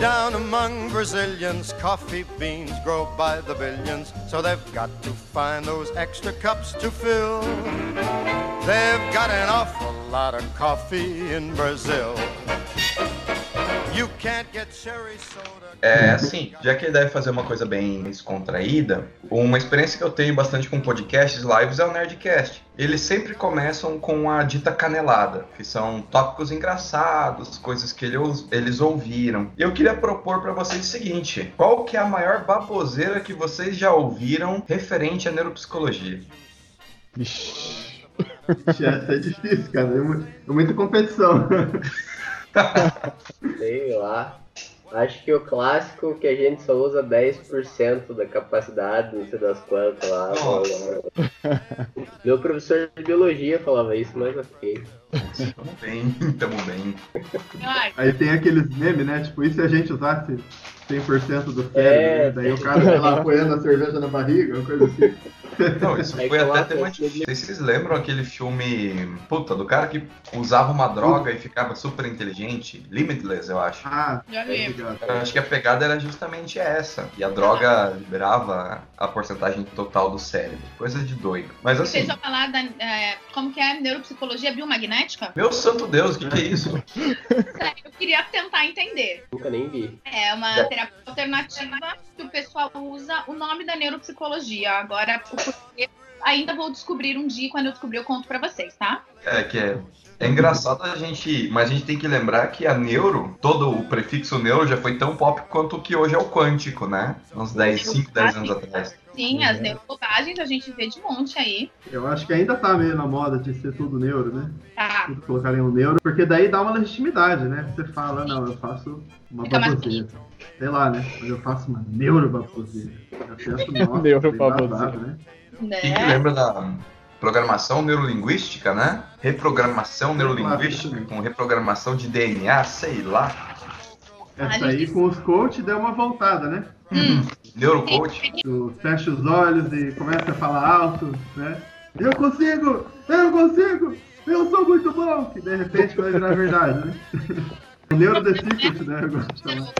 down among Brazilians, coffee beans grow by the billions, so they've got to find those extra cups to fill. They've got an awful lot of coffee in Brazil. É assim, já que ele deve fazer uma coisa bem descontraída, uma experiência que eu tenho bastante com podcasts lives é o Nerdcast. Eles sempre começam com a dita canelada, que são tópicos engraçados, coisas que eles, eles ouviram. Eu queria propor para vocês o seguinte: qual que é a maior baboseira que vocês já ouviram referente à neuropsicologia? Ixi, Essa é difícil, cara. É é muita competição. Sei lá. Acho que o clássico que a gente só usa 10% da capacidade, não sei das quantas lá. Meu professor de biologia falava isso, mas ok. Tamo bem, tamo bem. Aí tem aqueles memes, né? Tipo, e se a gente usasse 100% do cérebro? É. né? Daí o cara vai lá apoiando a cerveja na barriga, uma coisa assim. Não, isso foi até temático. Vocês vocês lembram aquele filme, puta, do cara que usava uma droga e ficava super inteligente? Limitless, eu acho. Ah, já vi. obrigado. Eu acho que a pegada era justamente essa. E a droga liberava a porcentagem total do cérebro. Coisa de doido. Mas assim, Vocês vão falar da. é, como que é? Neuropsicologia biomagnética? meu santo Deus, o que, que é isso? Sério, eu queria tentar entender. Nunca nem vi. É uma É. terapia alternativa que o pessoal usa o nome da neuropsicologia. Agora, o porquê, ainda vou descobrir um dia, quando eu descobrir, eu conto pra vocês, tá? É que é. É engraçado a gente. Mas a gente tem que lembrar que a neuro, todo o prefixo neuro já foi tão pop quanto o que hoje é o quântico, né? Uns 10, 5, 10 anos atrás. Sim, as neurobobagens a gente vê de monte aí. Eu acho que ainda tá meio na moda de ser tudo neuro, né? Tá. Tudo colocarem um neuro, porque daí dá uma legitimidade, né? Você fala, não, eu faço uma Fica baboseira. Sei lá, né? Mas eu faço uma neurobaboseira. Acesso nosso, Neurobaboseira. bem babado, né? Né? lembra da programação neurolinguística, né? Reprogramação neurolinguística com reprogramação de DNA, sei lá. Essa aí com os coach deu uma voltada, né? Hum, Neurocoach. Tu fecha os olhos e começa a falar alto, né? Eu consigo! Eu consigo! Eu sou muito bom! Que de repente vai virar verdade, né? Neuro The Secret, né? Eu gosto de falar.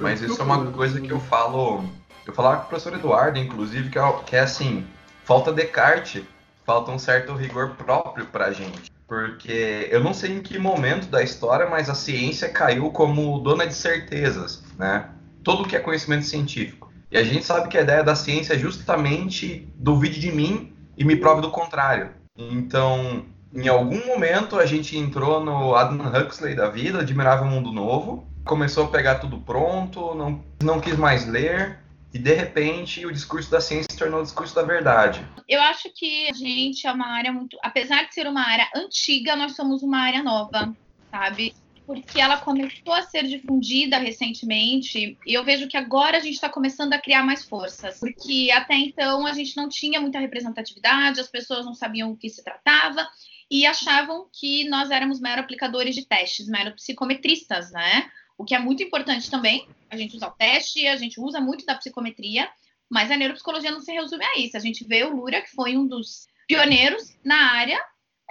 Mas isso é uma coisa que eu falo. Eu falava com o professor Eduardo, inclusive, que é, que é assim: falta Descartes, falta um certo rigor próprio pra gente. Porque eu não sei em que momento da história, mas a ciência caiu como dona de certezas, né? Tudo que é conhecimento científico. E a gente sabe que a ideia da ciência é justamente duvide de mim e me prove do contrário. Então, em algum momento a gente entrou no Adam Huxley da vida, admirava o mundo novo, começou a pegar tudo pronto, não, não quis mais ler, e de repente o discurso da ciência se tornou o discurso da verdade. Eu acho que a gente é uma área muito. Apesar de ser uma área antiga, nós somos uma área nova, sabe? Porque ela começou a ser difundida recentemente e eu vejo que agora a gente está começando a criar mais forças. Porque até então a gente não tinha muita representatividade, as pessoas não sabiam o que se tratava e achavam que nós éramos mero aplicadores de testes, mero psicometristas, né? O que é muito importante também. A gente usa o teste, a gente usa muito da psicometria, mas a neuropsicologia não se resume a isso. A gente vê o Lura, que foi um dos pioneiros na área,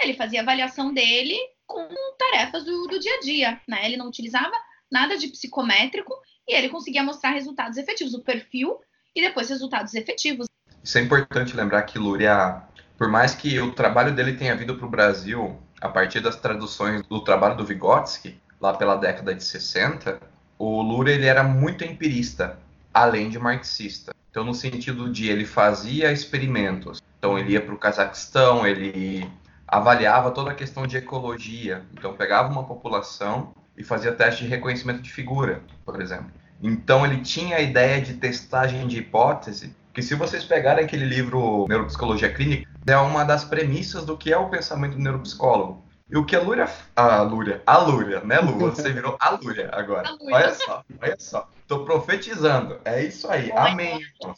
ele fazia avaliação dele com tarefas do, do dia a dia, né? Ele não utilizava nada de psicométrico e ele conseguia mostrar resultados efetivos, o perfil e depois resultados efetivos. Isso é importante lembrar que Luria, por mais que o trabalho dele tenha vindo para o Brasil a partir das traduções do trabalho do Vygotsky, lá pela década de 60, o Luria ele era muito empirista, além de marxista. Então, no sentido de ele fazia experimentos. Então, ele ia para o Cazaquistão, ele avaliava toda a questão de ecologia. Então, pegava uma população e fazia teste de reconhecimento de figura, por exemplo. Então, ele tinha a ideia de testagem de hipótese, que se vocês pegarem aquele livro Neuropsicologia Clínica, é uma das premissas do que é o pensamento do neuropsicólogo. E o que a Lúria. A Lúria, a Lúria, né, Lu? Você virou a Lúria agora. A Lúria. Olha só, olha só. Tô profetizando. É isso aí. Amém. irmãos.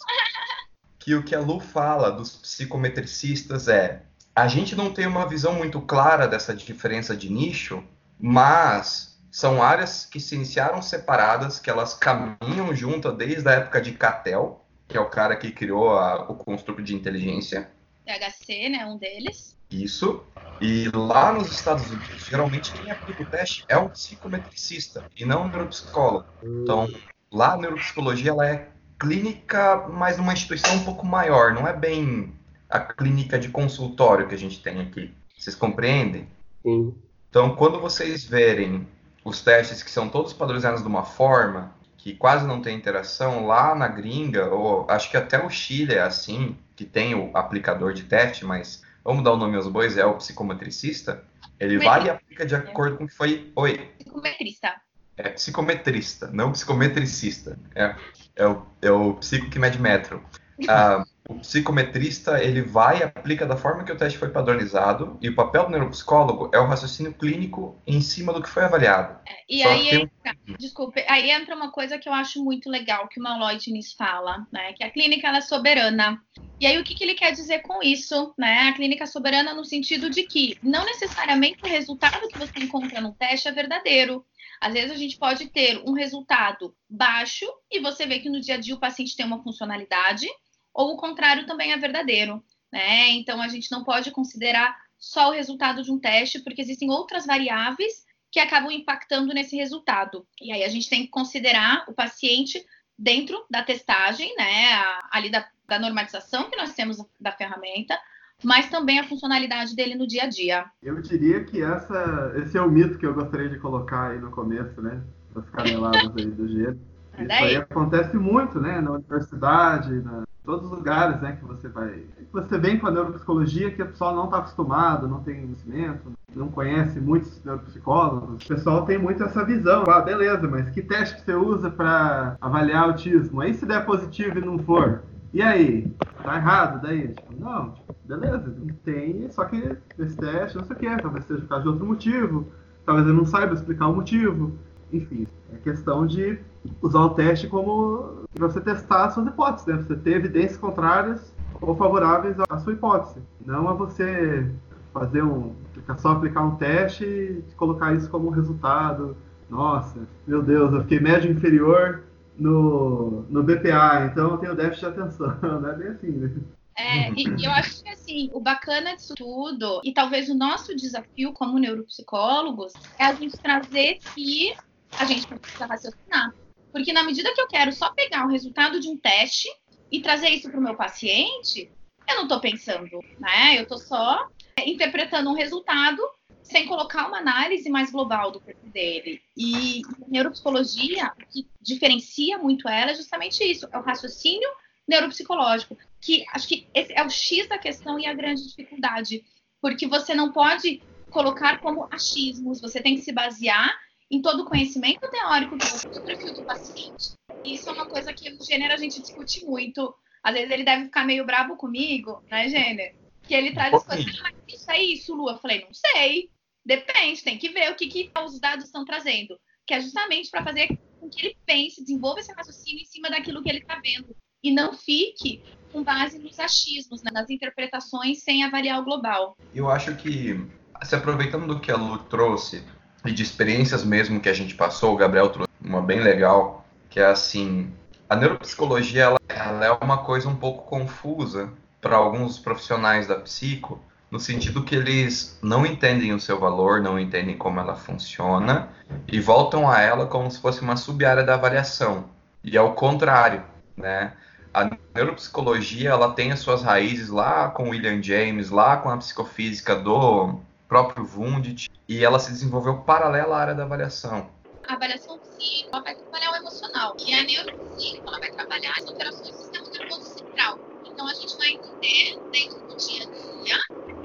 Que o que a Lu fala dos psicometricistas é: a gente não tem uma visão muito clara dessa diferença de nicho, mas são áreas que se iniciaram separadas, que elas caminham juntas desde a época de Cattell, que é o cara que criou a- o construto de inteligência. THC, né? Um deles. Isso. E lá nos Estados Unidos, geralmente quem aplica o teste é um psicometricista e não um neuropsicólogo. Então, lá a neuropsicologia ela é clínica, mas numa instituição um pouco maior, não é bem a clínica de consultório que a gente tem aqui. Vocês compreendem? Sim. Então, quando vocês verem os testes que são todos padronizados de uma forma, que quase não tem interação, lá na gringa, ou acho que até o Chile é assim, que tem o aplicador de teste, mas vamos dar o nome aos bois, é o psicometricista, ele vai e aplica de acordo com o que foi. Oi. Psicometrista. É psicometrista, não psicometricista. É, é, o, é o psico que mede metro. Ah, o psicometrista ele vai e aplica da forma que o teste foi padronizado e o papel do neuropsicólogo é o raciocínio clínico em cima do que foi avaliado. E Só aí tem entra, desculpe, aí entra uma coisa que eu acho muito legal que o Malloy Diniz fala, né? Que a clínica é soberana. E aí o que, que ele quer dizer com isso, né? A clínica é soberana no sentido de que não necessariamente o resultado que você encontra no teste é verdadeiro. Às vezes a gente pode ter um resultado baixo e você vê que no dia a dia o paciente tem uma funcionalidade, ou o contrário também é verdadeiro, né? Então a gente não pode considerar só o resultado de um teste, porque existem outras variáveis que acabam impactando nesse resultado. E aí a gente tem que considerar o paciente dentro da testagem, né, ali da, da normatização que nós temos da ferramenta, mas também a funcionalidade dele no dia a dia. Eu diria que essa, esse é o mito que eu gostaria de colocar aí no começo, né? Das caneladas aí do gelo. Isso aí acontece muito, né? Na universidade, na todos os lugares, né? Que você vai. que Você vem com a neuropsicologia que o pessoal não está acostumado, não tem conhecimento, não conhece muitos neuropsicólogos. O pessoal tem muito essa visão. Ah, beleza, mas que teste que você usa para avaliar autismo? Aí se der positivo e não for, e aí? Tá errado daí? Tipo, não, tipo, beleza, tem, só que esse teste, não sei o que, talvez seja por causa de outro motivo, talvez eu não saiba explicar o motivo. Enfim, é questão de usar o teste como pra você testar as suas hipóteses, né? Você ter evidências contrárias ou favoráveis à sua hipótese. Não a você fazer um. só aplicar um teste e colocar isso como resultado. Nossa, meu Deus, eu fiquei médio inferior no, no BPA, então eu tenho déficit de atenção. Não é bem assim, né? É, e eu acho que assim, o bacana disso tudo, e talvez o nosso desafio como neuropsicólogos, é a gente trazer que a gente precisa raciocinar. Porque na medida que eu quero só pegar o resultado de um teste e trazer isso para o meu paciente, eu não estou pensando, né? Eu estou só é, interpretando um resultado sem colocar uma análise mais global do corpo dele. E neuropsicologia, o que diferencia muito ela é justamente isso, é o raciocínio neuropsicológico, que acho que esse é o X da questão e a grande dificuldade, porque você não pode colocar como achismos, você tem que se basear em todo o conhecimento teórico do perfil do paciente. Isso é uma coisa que no gênero a gente discute muito. Às vezes ele deve ficar meio brabo comigo, né, Gênero? Que ele traz as coisas, ah, mas isso é isso, Lu? Eu falei, não sei. Depende, tem que ver o que, que os dados estão trazendo. Que é justamente para fazer com que ele pense, desenvolva esse raciocínio em cima daquilo que ele está vendo. E não fique com base nos achismos, né, nas interpretações, sem avaliar o global. Eu acho que, se aproveitando do que a Lu trouxe, e de experiências mesmo que a gente passou, o Gabriel trouxe uma bem legal, que é assim, a neuropsicologia ela, ela é uma coisa um pouco confusa para alguns profissionais da psico, no sentido que eles não entendem o seu valor, não entendem como ela funciona e voltam a ela como se fosse uma sub-área da avaliação. E ao contrário, né? A neuropsicologia ela tem as suas raízes lá com William James, lá com a psicofísica do próprio Wundt, e ela se desenvolveu paralela à área da avaliação. A avaliação psíquica vai trabalhar o emocional, e a neuropsíquica ela vai trabalhar as alterações do sistema nervoso central. Então a gente vai entender dentro do dia a dia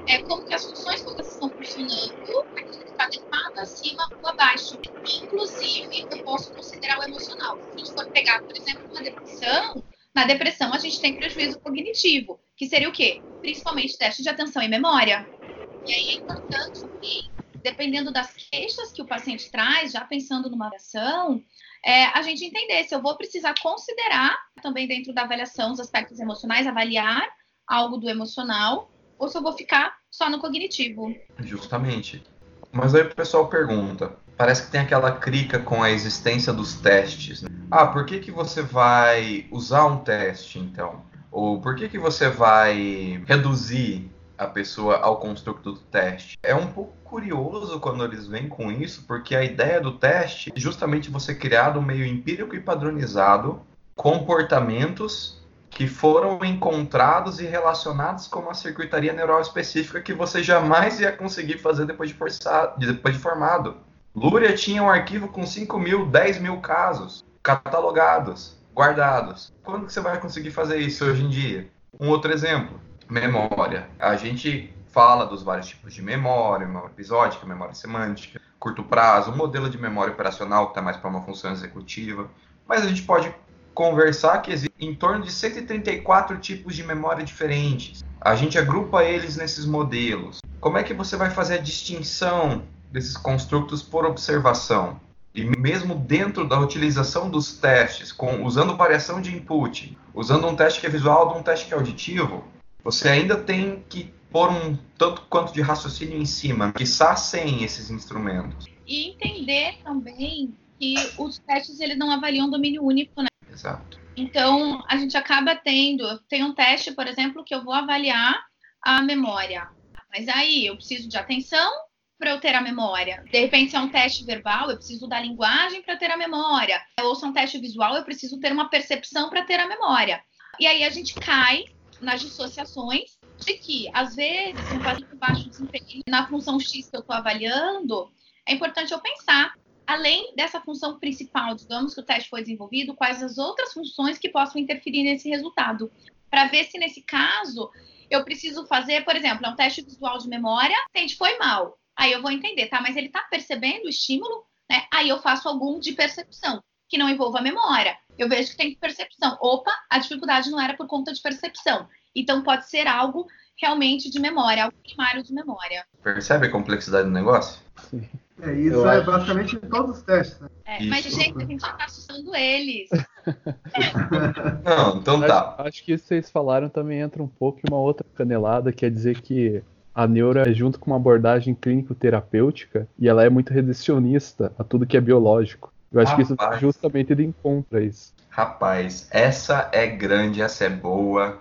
é, como que as funções todas estão funcionando, aquilo que está adequado acima ou abaixo. Inclusive, eu posso considerar o emocional. Se a gente for pegar, por exemplo, uma depressão, na depressão a gente tem prejuízo cognitivo, que seria o quê? Principalmente teste de atenção e memória. E aí é importante que, dependendo das queixas que o paciente traz, já pensando numa avaliação, é, a gente entender se eu vou precisar considerar também dentro da avaliação os aspectos emocionais, avaliar algo do emocional, ou se eu vou ficar só no cognitivo. Justamente. Mas aí o pessoal pergunta, parece que tem aquela crica com a existência dos testes. Né? Ah, por que, que você vai usar um teste, então? Ou por que, que você vai reduzir a pessoa ao construto do teste. É um pouco curioso quando eles vêm com isso, porque a ideia do teste é justamente você criar um meio empírico e padronizado comportamentos que foram encontrados e relacionados com uma circuitaria neural específica que você jamais ia conseguir fazer depois de, forçado, depois de formado. Luria tinha um arquivo com 5 mil, 10 mil casos catalogados, guardados. Quando que você vai conseguir fazer isso hoje em dia? Um outro exemplo, memória. A gente fala dos vários tipos de memória, memória episódica, memória semântica, curto prazo, um modelo de memória operacional que está mais para uma função executiva. Mas a gente pode conversar que existe em torno de 134 tipos de memória diferentes. A gente agrupa eles nesses modelos. Como é que você vai fazer a distinção desses construtos por observação? E mesmo dentro da utilização dos testes, com, usando variação de input, usando um teste que é visual de um teste que é auditivo, você ainda tem que pôr um tanto quanto de raciocínio em cima, quiçá sem esses instrumentos. E entender também que os testes eles não avaliam domínio único, né? Exato. Então, a gente acaba tendo, tem um teste, por exemplo, que eu vou avaliar a memória. Mas aí eu preciso de atenção para eu ter a memória. De repente, se é um teste verbal, eu preciso da linguagem para ter a memória. Ou se é um teste visual, eu preciso ter uma percepção para ter a memória. E aí a gente cai nas dissociações de que, às vezes, um paciente baixo desempenho, na função X que eu estou avaliando, é importante eu pensar além dessa função principal, digamos que o teste foi desenvolvido, quais as outras funções que possam interferir nesse resultado, para ver se nesse caso eu preciso fazer, por exemplo, é um teste visual de memória, o teste foi mal. Aí eu vou entender, tá? Mas ele está percebendo o estímulo, né? Aí eu faço algum de percepção, que não envolva a memória. Eu vejo que tem percepção. Opa, a dificuldade não era por conta de percepção. Então pode ser algo realmente de memória, algo primário de memória. Percebe a complexidade do negócio? Sim. É, isso Eu é acho- basicamente em todos os testes. Né? É, mas, gente, a gente já tá assustando eles. Não, então tá. Acho, acho que isso que vocês falaram também entra um pouco em uma outra canelada, quer dizer que a neuro é junto com uma abordagem clínico-terapêutica e ela é muito reducionista a tudo que é biológico. Eu acho que isso Rapaz. justamente de encontra isso. Rapaz, essa é grande, essa é boa.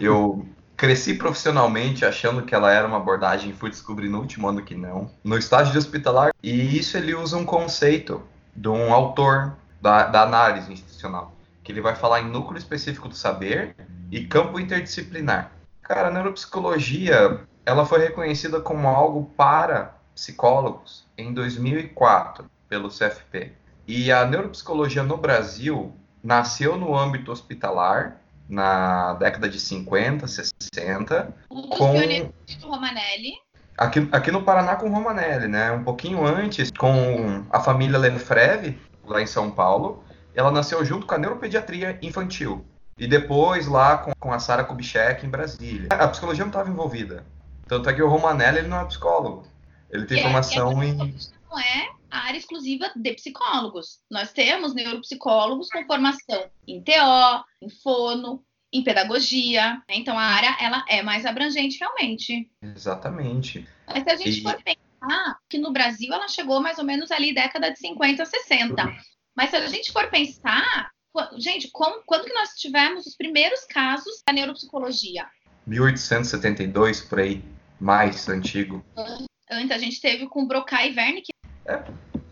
Eu cresci profissionalmente achando que ela era uma abordagem e fui descobrir no último ano que não. No estágio de hospitalar, e isso ele usa um conceito de um autor da, da análise institucional, que ele vai falar em núcleo específico do saber e campo interdisciplinar. Cara, a neuropsicologia, ela foi reconhecida como algo para psicólogos em 2004 pelo CFP. E a neuropsicologia no Brasil nasceu no âmbito hospitalar na década de 50, 60, Um dos Com- pioneiros do Romanelli. aqui, aqui no Paraná com Romanelli, né? Um pouquinho antes, com a família Lenfreve, lá em São Paulo. Ela nasceu junto com a neuropediatria infantil. E depois lá com, com a Sara Kubitschek em Brasília. A psicologia não estava envolvida. Tanto é que o Romanelli ele não é psicólogo. Ele tem E é- formação essa em. não é área exclusiva de psicólogos. Nós temos neuropsicólogos com formação em TO, em fono, em pedagogia. né? Então a área ela é mais abrangente realmente. Exatamente. Mas se a gente E- for pensar que no Brasil ela chegou mais ou menos ali década de 50, 60. Mas se a gente for pensar, gente, como- quando que nós tivemos os primeiros casos da neuropsicologia? 1872, por aí. Mais antigo. Antes a gente teve com Broca e Wernicke,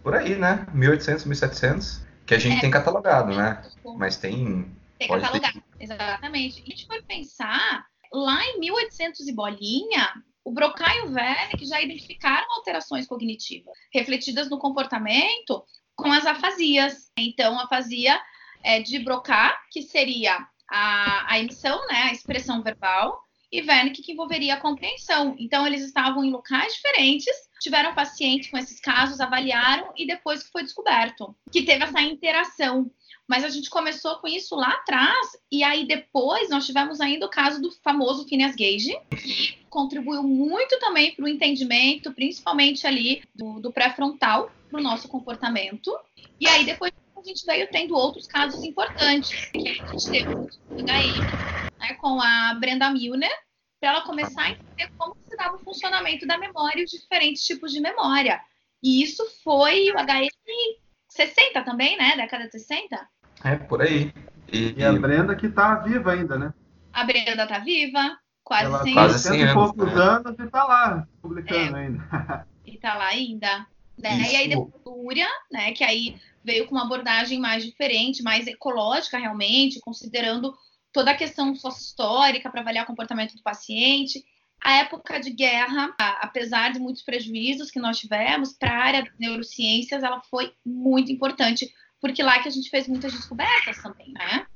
Por aí, né? 1800, 1700. Que a gente É. tem catalogado, né? Mas tem. Tem Pode ter. catalogado. Exatamente. E a gente for pensar, lá em 1800 e bolinha, o Broca e o Wernicke já identificaram alterações cognitivas refletidas no comportamento com as afasias. Então, a afasia é de Broca, que seria a, a emissão, né, a expressão verbal, e Wernicke, que envolveria a compreensão. Então, eles estavam em locais diferentes, tiveram pacientes com esses casos, avaliaram, e depois que foi descoberto que teve essa interação. Mas a gente começou com isso lá atrás, e aí depois nós tivemos ainda o caso do famoso Phineas Gage, que contribuiu muito também para o entendimento, principalmente ali do, do pré-frontal, para o nosso comportamento. E aí depois a gente veio tendo outros casos importantes, que a gente teve o HI, né, com a Brenda Milner, para ela começar a entender como se dava o funcionamento da memória e os diferentes tipos de memória. E isso foi o HI 60 também, né? Década de 60. É, por aí. E, E a Brenda que tá viva ainda, né? A Brenda tá viva, Quase Ela 100 tem Quase cento 100 e anos, poucos né? anos e tá lá, publicando ainda. e tá lá ainda. Né? Isso. E aí depois a Lúria, né, que aí veio com uma abordagem mais diferente, mais ecológica realmente, considerando toda a questão sócio-histórica para avaliar o comportamento do paciente. A época de guerra, apesar de muitos prejuízos que nós tivemos, para a área de neurociências, ela foi muito importante, porque lá que a gente fez muitas descobertas também, né?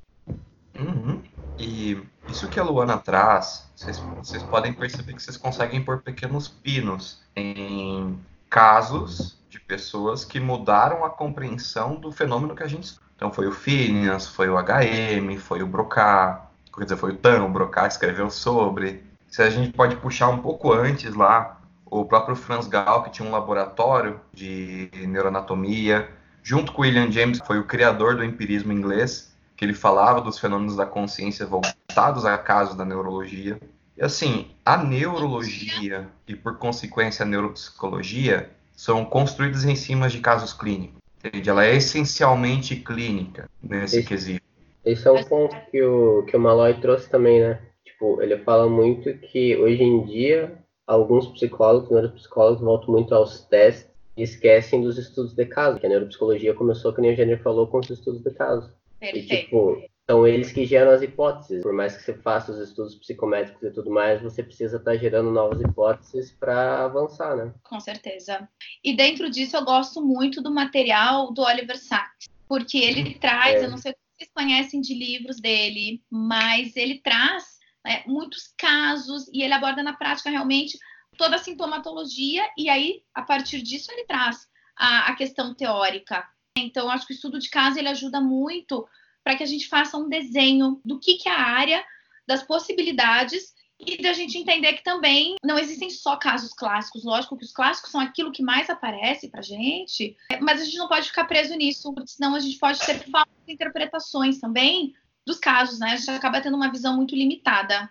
Uhum. E isso que a Luana traz, vocês, vocês podem perceber que vocês conseguem pôr pequenos pinos em casos de pessoas que mudaram a compreensão do fenômeno que a gente. Então foi o Phineas, foi o HM, foi o Broca, quer dizer, foi o Tan, o Broca escreveu sobre. Se a gente pode puxar um pouco antes lá, o próprio Franz Gall, que tinha um laboratório de neuroanatomia, junto com William James, que foi o criador do empirismo inglês, que ele falava dos fenômenos da consciência voltados a casos da neurologia. E assim, a neurologia e por consequência a neuropsicologia são construídas em cima de casos clínicos. Entende? Ela é essencialmente clínica nesse Esse- quesito. Esse é um ponto que o, que o Malloy trouxe também, né? Tipo, ele fala muito que hoje em dia alguns psicólogos, neuropsicólogos voltam muito aos testes e esquecem dos estudos de caso, que a neuropsicologia começou, como o Jenner falou, com os estudos de caso. E, Perfeito. tipo, são eles que geram as hipóteses. Por mais que você faça os estudos psicométricos e tudo mais, você precisa estar gerando novas hipóteses para avançar, né? Com certeza. E dentro disso eu gosto muito do material do Oliver Sacks, porque ele traz, É. eu não sei que vocês conhecem de livros dele, mas ele traz né, muitos casos e ele aborda na prática realmente toda a sintomatologia e aí a partir disso ele traz a, a questão teórica. Então acho que o estudo de caso ele ajuda muito para que a gente faça um desenho do que, que é a área, das possibilidades e da gente entender que também não existem só casos clássicos. Lógico que os clássicos são aquilo que mais aparece pra gente, mas a gente não pode ficar preso nisso, porque senão a gente pode ter falsas interpretações também dos casos, né? A gente acaba tendo uma visão muito limitada.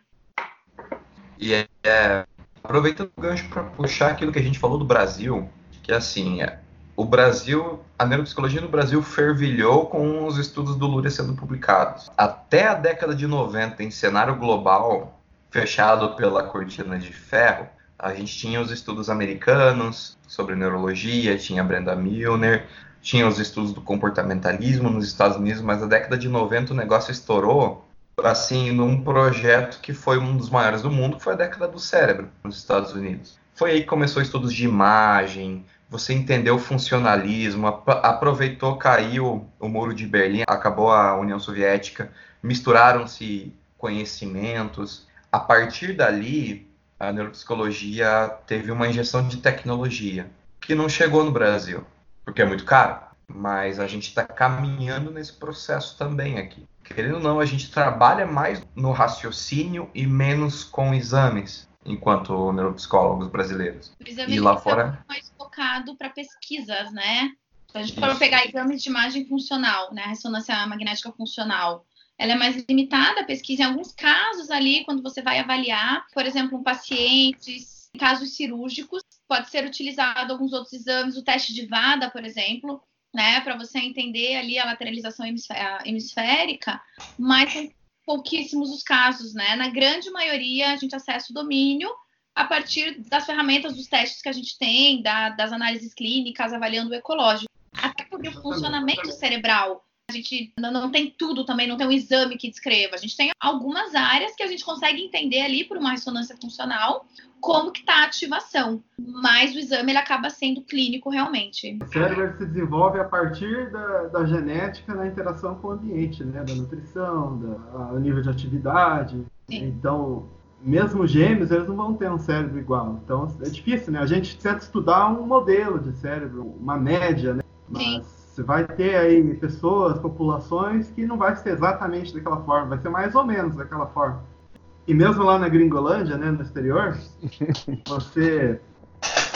E é, é, aproveitando o gancho para puxar aquilo que a gente falou do Brasil, que assim, é, o Brasil, a neuropsicologia no Brasil fervilhou com os estudos do Luria sendo publicados. Até a década de 90, em cenário global, fechado pela cortina de ferro, a gente tinha os estudos americanos sobre neurologia, tinha Brenda Milner, tinha os estudos do comportamentalismo nos Estados Unidos, mas na década de 90 o negócio estourou assim, num projeto que foi um dos maiores do mundo, que foi a década do cérebro nos Estados Unidos. Foi aí que começou estudos de imagem, você entendeu o funcionalismo, ap aproveitou, caiu o muro de Berlim, acabou a União Soviética, misturaram-se conhecimentos. A partir dali, a neuropsicologia teve uma injeção de tecnologia, que não chegou no Brasil, porque é muito caro. Mas a gente está caminhando nesse processo também aqui. Querendo ou não, a gente trabalha mais no raciocínio e menos com exames, enquanto neuropsicólogos brasileiros. E lá ele fora? é mais focado para pesquisas, né? Se a gente for pegar exames de imagem funcional, né? Ressonância magnética funcional, ela é mais limitada a pesquisa em alguns casos ali, quando você vai avaliar, por exemplo, um paciente, em casos cirúrgicos, pode ser utilizado alguns outros exames, o teste de VADA, por exemplo, né, para você entender ali a lateralização hemisférica, mas pouquíssimos os casos, né? Na grande maioria, a gente acessa o domínio a partir das ferramentas dos testes que a gente tem, da- das análises clínicas, avaliando o ecológico. Até porque o funcionamento cerebral, a gente não, tem tudo também, não tem um exame que descreva. A gente tem algumas áreas que a gente consegue entender ali por uma ressonância funcional como que está a ativação, mas o exame ele acaba sendo clínico realmente. O cérebro se desenvolve a partir da, da genética na interação com o ambiente, né? Da nutrição, da, a- o nível de atividade. Sim. Então, mesmo gêmeos, eles não vão ter um cérebro igual. Então, é difícil, né? A gente tenta estudar um modelo de cérebro, uma média, né? Sim. Você vai ter aí pessoas, populações que não vai ser exatamente daquela forma, vai ser mais ou menos daquela forma. E mesmo lá na Gringolândia, né, no exterior, você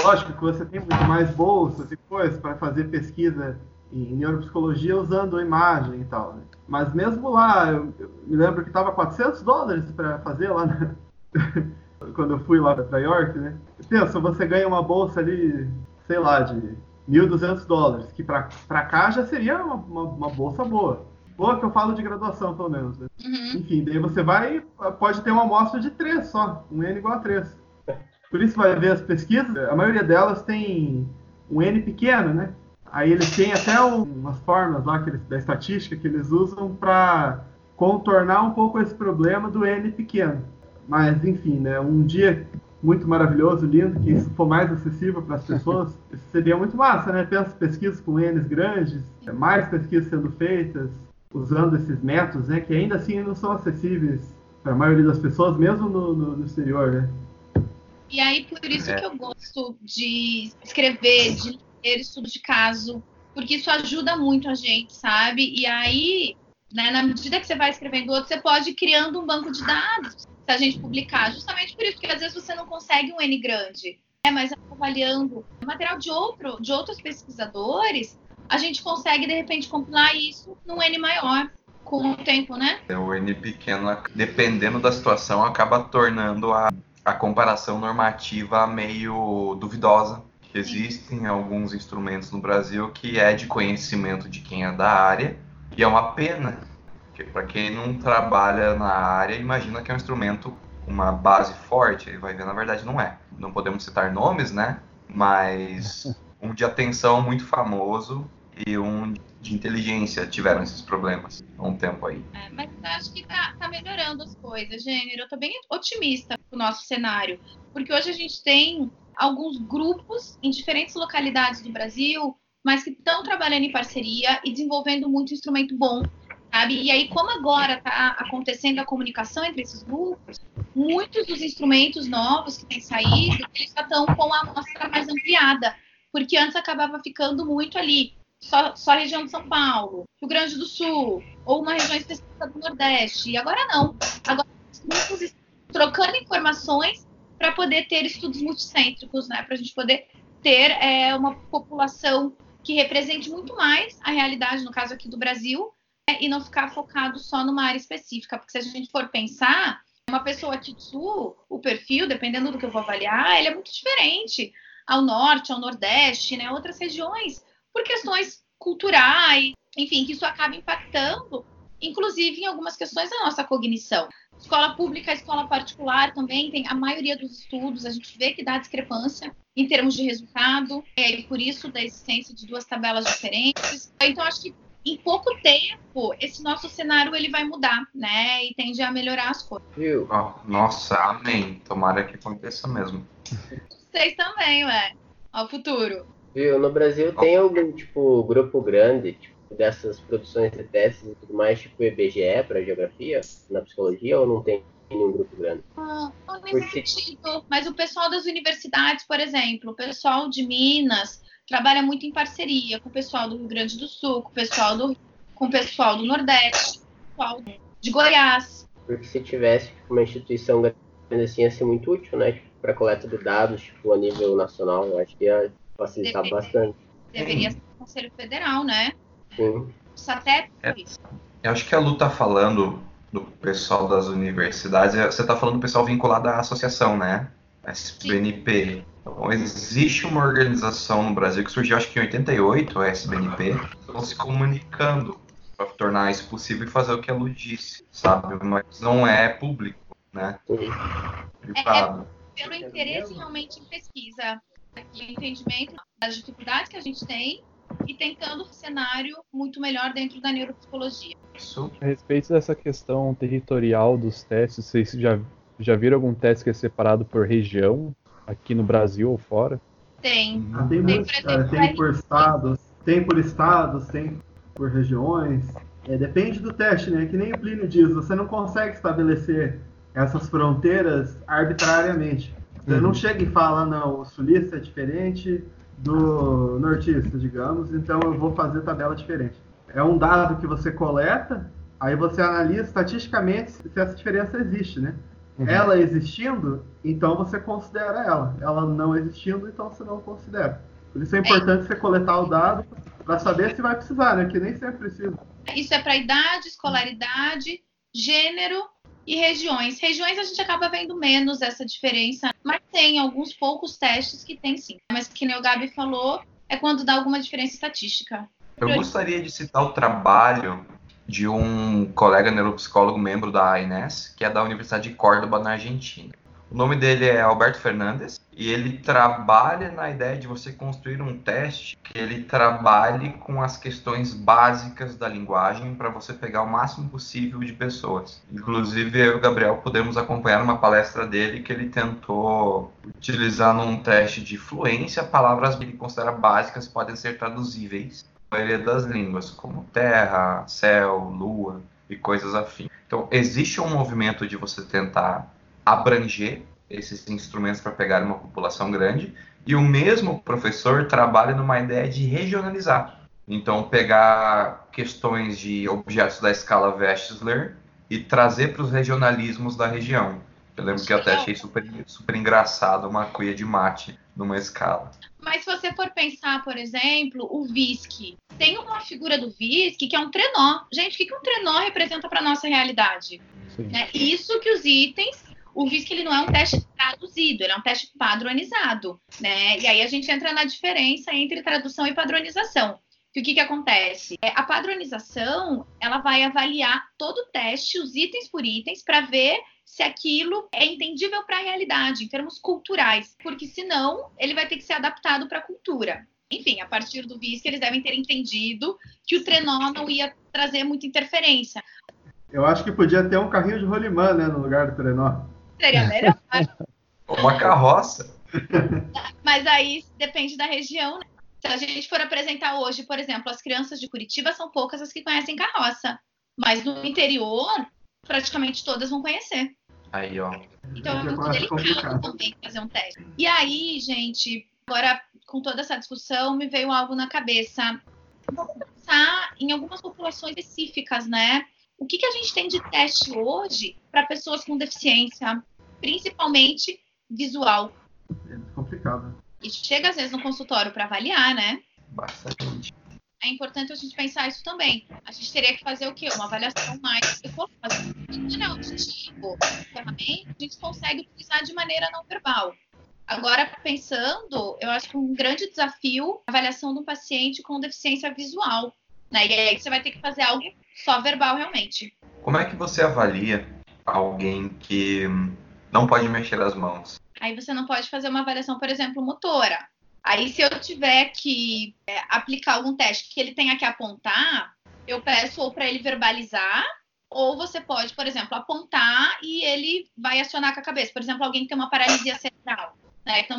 Lógico que você tem muito mais bolsas e coisas para fazer pesquisa em neuropsicologia usando imagem e tal. né? Mas mesmo lá, eu, eu me lembro que estava 400 dólares para fazer lá na- quando eu fui lá para York, né? Pensa, você ganha uma bolsa ali, sei lá, de 1.200 dólares, que para cá já seria uma, uma, uma bolsa boa. Ou que eu falo de graduação, pelo menos. Né? Uhum. Enfim, daí você vai, pode ter uma amostra de 3 só, um N igual a 3. Por isso vai ver as pesquisas, a maioria delas tem um N pequeno, né? Aí eles têm até umas formas lá que eles, da estatística que eles usam para contornar um pouco esse problema do N pequeno. Mas, enfim, né? Um dia muito maravilhoso, lindo, que isso for mais acessível para as pessoas, isso seria muito massa, né? Ter as pesquisas com N's grandes, mais pesquisas sendo feitas, usando esses métodos, né? Que ainda assim não são acessíveis para a maioria das pessoas, mesmo no, no, no exterior, né? E aí, por isso É. que eu gosto de escrever, de ler estudo de caso, porque isso ajuda muito a gente, sabe? E aí, né, na medida que você vai escrevendo outro, você pode ir criando um banco de dados se a gente publicar. Justamente por isso, porque às vezes você não consegue um N grande, né, mas avaliando material de, outro, de outros pesquisadores, a gente consegue, de repente, compilar isso num N maior com o tempo, né? O N pequeno, dependendo da situação, acaba tornando a, a comparação normativa meio duvidosa. Existem alguns instrumentos no Brasil que é de conhecimento de quem é da área, e é uma pena, porque para quem não trabalha na área, imagina que é um instrumento com uma base forte, ele vai ver, na verdade não é. Não podemos citar nomes, né? Mas um de atenção muito famoso e um de inteligência tiveram esses problemas há um tempo aí. É, mas eu acho que tá, tá melhorando as coisas, gênero. Eu tô bem otimista com o nosso cenário. Porque hoje a gente tem alguns grupos em diferentes localidades do Brasil, mas que estão trabalhando em parceria e desenvolvendo muito instrumento bom, sabe? E aí, como agora está acontecendo a comunicação entre esses grupos, muitos dos instrumentos novos que têm saído, eles já estão com a amostra mais ampliada, porque antes acabava ficando muito ali, só, só região de São Paulo, Rio Grande do Sul, ou uma região específica do Nordeste. E agora não. Agora os grupos estão trocando informações para poder ter estudos multicêntricos, né? Para a gente poder ter é, uma população que represente muito mais a realidade, no caso aqui do Brasil? E não ficar focado só numa área específica. Porque se a gente for pensar, uma pessoa sul, o perfil, dependendo do que eu vou avaliar, ele é muito diferente ao norte, ao nordeste, né? Outras regiões, por questões culturais, enfim, que isso acaba impactando, inclusive em algumas questões da nossa cognição. Escola pública, escola particular também tem a maioria dos estudos, a gente vê que dá discrepância em termos de resultado, é, e por isso da existência de duas tabelas diferentes. Então, acho que em pouco tempo, esse nosso cenário ele vai mudar, né? E tende a melhorar as coisas. Viu? Ó, nossa, amém. Tomara que aconteça mesmo. Vocês também, ué. Ao futuro. Viu? No Brasil tem algum, tipo, grupo grande, tipo, dessas produções de testes e tudo mais, tipo IBGE para geografia, na psicologia, ou não tem nenhum grupo grande? Não, não Porque-. Mas o pessoal das universidades, por exemplo, o pessoal de Minas trabalha muito em parceria com o pessoal do Rio Grande do Sul, com o pessoal do, com o pessoal do Nordeste, com o pessoal de Goiás. Porque se tivesse tipo, uma instituição grande assim, ia ser muito útil, né? Tipo, para coleta de dados, tipo, a nível nacional, eu acho que ia facilitar Depende. bastante. Deveria ser o Conselho Federal, né? Sim. O SATEP, É. isso. Eu acho que a Lu tá falando do pessoal das universidades, você tá falando do pessoal vinculado à associação, né? SBNP. Então, existe uma organização no Brasil que surgiu, acho que em 88, a SBNP, estão se comunicando para tornar isso possível e fazer o que a Lu disse, sabe? Mas não é público, né? Privado. Pelo interesse realmente em pesquisa, e entendimento das dificuldades que a gente tem e tentando um cenário muito melhor dentro da neuropsicologia. Isso A respeito dessa questão territorial dos testes, vocês já, já viram algum teste que é separado por região, aqui no Brasil ou fora? Tem. Ah, tem Tem, muitos, por cara. exemplo, Tem por estados, tem por estados, tem por regiões. É, depende do teste, né? Que nem o Plínio diz, você não consegue estabelecer essas fronteiras arbitrariamente. Você Uhum. não chega e fala, não, o sulista é diferente do nortista, digamos, então eu vou fazer tabela diferente. É um dado que você coleta, aí você analisa estatisticamente se essa diferença existe, né? Uhum. Ela existindo, então você considera ela. Ela não existindo, então você não considera. Por isso é importante você coletar o dado para saber se vai precisar, né? Que nem sempre precisa. Isso é para idade, escolaridade, gênero e regiões. Regiões a gente acaba vendo menos essa diferença, mas tem alguns poucos testes que tem sim. Mas que nem o Gabi falou, é quando dá alguma diferença estatística. Eu gostaria de citar o trabalho de um colega neuropsicólogo membro da ANS, que é da Universidade de Córdoba, na Argentina. O nome dele é Alberto Fernandes e ele trabalha na ideia de você construir um teste que ele trabalhe com as questões básicas da linguagem para você pegar o máximo possível de pessoas. Inclusive, eu e o Gabriel podemos acompanhar uma palestra dele que ele tentou utilizar num teste de fluência palavras que ele considera básicas podem ser traduzíveis maioria das línguas, como terra, céu, lua e coisas afins. Então, existe um movimento de você tentar abranger esses instrumentos para pegar uma população grande, e o mesmo professor trabalha numa ideia de regionalizar. Então, pegar questões de objetos da escala Wechsler e trazer para os regionalismos da região. Eu lembro que eu até achei super, super engraçado uma cuia de mate numa escala. Mas se você for pensar, por exemplo, o VISC. Tem uma figura do VISC que é um trenó. Gente, o que um trenó representa para nossa realidade? Né? Isso que os itens o VISC ele não é um teste traduzido, ele é um teste padronizado, né? E aí a gente entra na diferença entre tradução e padronização. Que o que, que acontece? É, a padronização ela vai avaliar todo o teste, os itens por itens, para ver se aquilo é entendível para a realidade, em termos culturais, porque senão ele vai ter que ser adaptado para a cultura. Enfim, a partir do VISC, eles devem ter entendido que o trenó não ia trazer muita interferência. Eu acho que podia ter um carrinho de rolimã, né, no lugar do trenó. Seria melhor. Uma carroça. Mas aí depende da região. Né? Se a gente for apresentar hoje, por exemplo, as crianças de Curitiba são poucas as que conhecem carroça. Mas no interior, praticamente todas vão conhecer. Aí, ó. Então é muito delicado também fazer um teste. E aí, gente, agora com toda essa discussão, me veio algo na cabeça. Vamos pensar em algumas populações específicas, né? O que, que a gente tem de teste hoje para pessoas com deficiência, principalmente visual? É complicado. E chega às vezes no consultório para avaliar, né? Bastante. É importante a gente pensar isso também. A gente teria que fazer o quê? Uma avaliação mais ecológica. Quando é auditivo, ferramenta, a gente consegue utilizar de maneira não verbal. Agora, pensando, eu acho que um grande desafio a avaliação de um paciente com deficiência visual. Né? E aí você vai ter que fazer algo só verbal realmente. Como é que você avalia alguém que não pode mexer as mãos? Aí você não pode fazer uma avaliação, por exemplo, motora. Aí se eu tiver que é, aplicar algum teste que ele tenha que apontar, eu peço ou para ele verbalizar, ou você pode, por exemplo, apontar e ele vai acionar com a cabeça. Por exemplo, alguém que tem uma paralisia cerebral, né? Então,